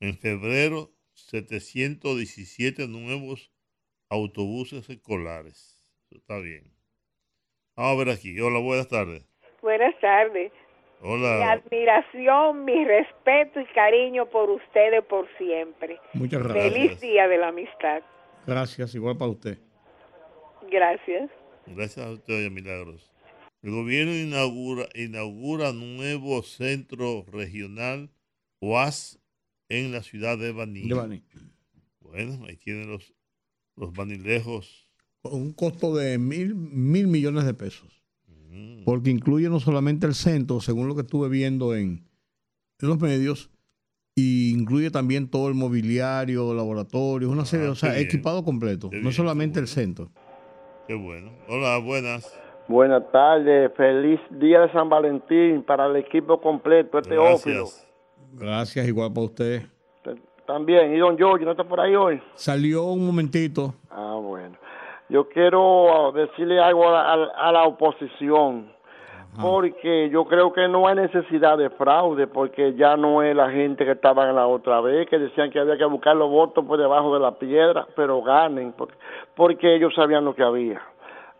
en febrero 717 nuevos autobuses escolares. Eso está bien. Vamos a ver aquí. Hola, buenas tardes. Buenas tardes. Mi Hola. admiración, mi respeto y cariño por ustedes por siempre. Muchas gracias. Feliz día de la amistad. Gracias, igual para usted. Gracias. Gracias a usted, Milagros. El gobierno inaugura, inaugura nuevo centro regional UAS en la ciudad de Baní. Bueno, ahí tienen los, los banilejos. Con un costo de mil, mil millones de pesos. Mm. Porque incluye no solamente el centro, según lo que estuve viendo en, en los medios, y incluye también todo el mobiliario, laboratorios, una serie, Ah, o sea, bien. equipado completo. Qué no bien, solamente el centro. Qué bueno. Hola, buenas. Buenas tardes, feliz día de San Valentín para el equipo completo, este ófilo. Gracias, igual para usted. También, y don Giorgio, ¿no está por ahí hoy? Salió un momentito. Ah, bueno. Yo quiero decirle algo a la, a- la oposición, porque yo creo que no hay necesidad de fraude, porque ya no es la gente que estaba en la otra vez, que decían que había que buscar los votos por debajo de la piedra, pero ganen, porque, porque ellos sabían lo que había.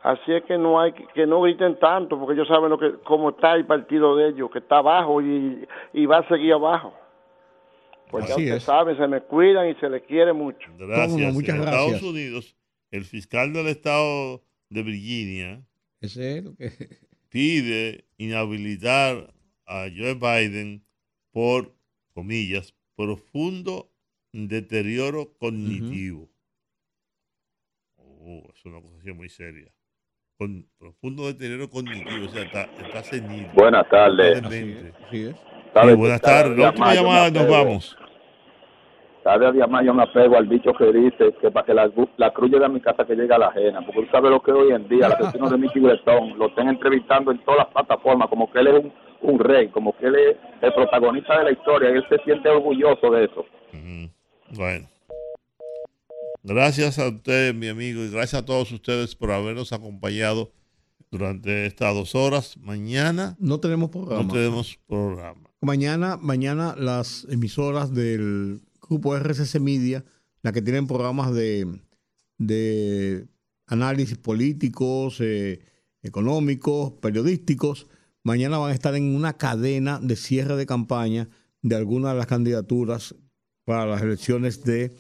Así es que no hay que- que no griten tanto, porque ellos saben lo que cómo está el partido de ellos, que está abajo y, y va a seguir abajo. Pues ya Así ustedes es. saben, se me cuidan y se les quiere mucho. Gracias. muchas en gracias. Estados Unidos, el fiscal del estado de Virginia Ese es lo que... (laughs) pide inhabilitar a Joe Biden por, comillas, profundo deterioro cognitivo. Oh, es una acusación muy seria. Con profundo deterioro cognitivo, o sea, está, está senil. Buenas tardes. Así es. Sí, buenas tardes. La última llamada, nos vamos. Cada día más yo me apego al dicho que dice que para que la, la cruz llegue a mi casa que llegue a la ajena. Porque tú sabes lo que hoy en día, el asesino de Mickey Bretón, lo están entrevistando en todas las plataformas, como que él es un, un rey, como que él es el protagonista de la historia, y él se siente orgulloso de eso. Bueno. Gracias a usted, mi amigo, y gracias a todos ustedes por habernos acompañado durante estas dos horas. Mañana No tenemos programa. no tenemos programa. Mañana, mañana las emisoras del grupo RCC Media, las que tienen programas de, de análisis políticos, eh, económicos, periodísticos, mañana van a estar en una cadena de cierre de campaña de algunas de las candidaturas para las elecciones de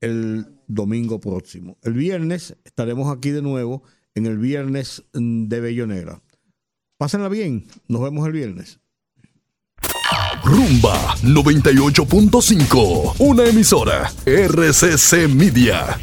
el domingo próximo. El viernes estaremos aquí de nuevo en el viernes mm, de Bellonera. Pásenla bien, nos vemos el viernes. Rumba 98.5, una emisora RCC Media.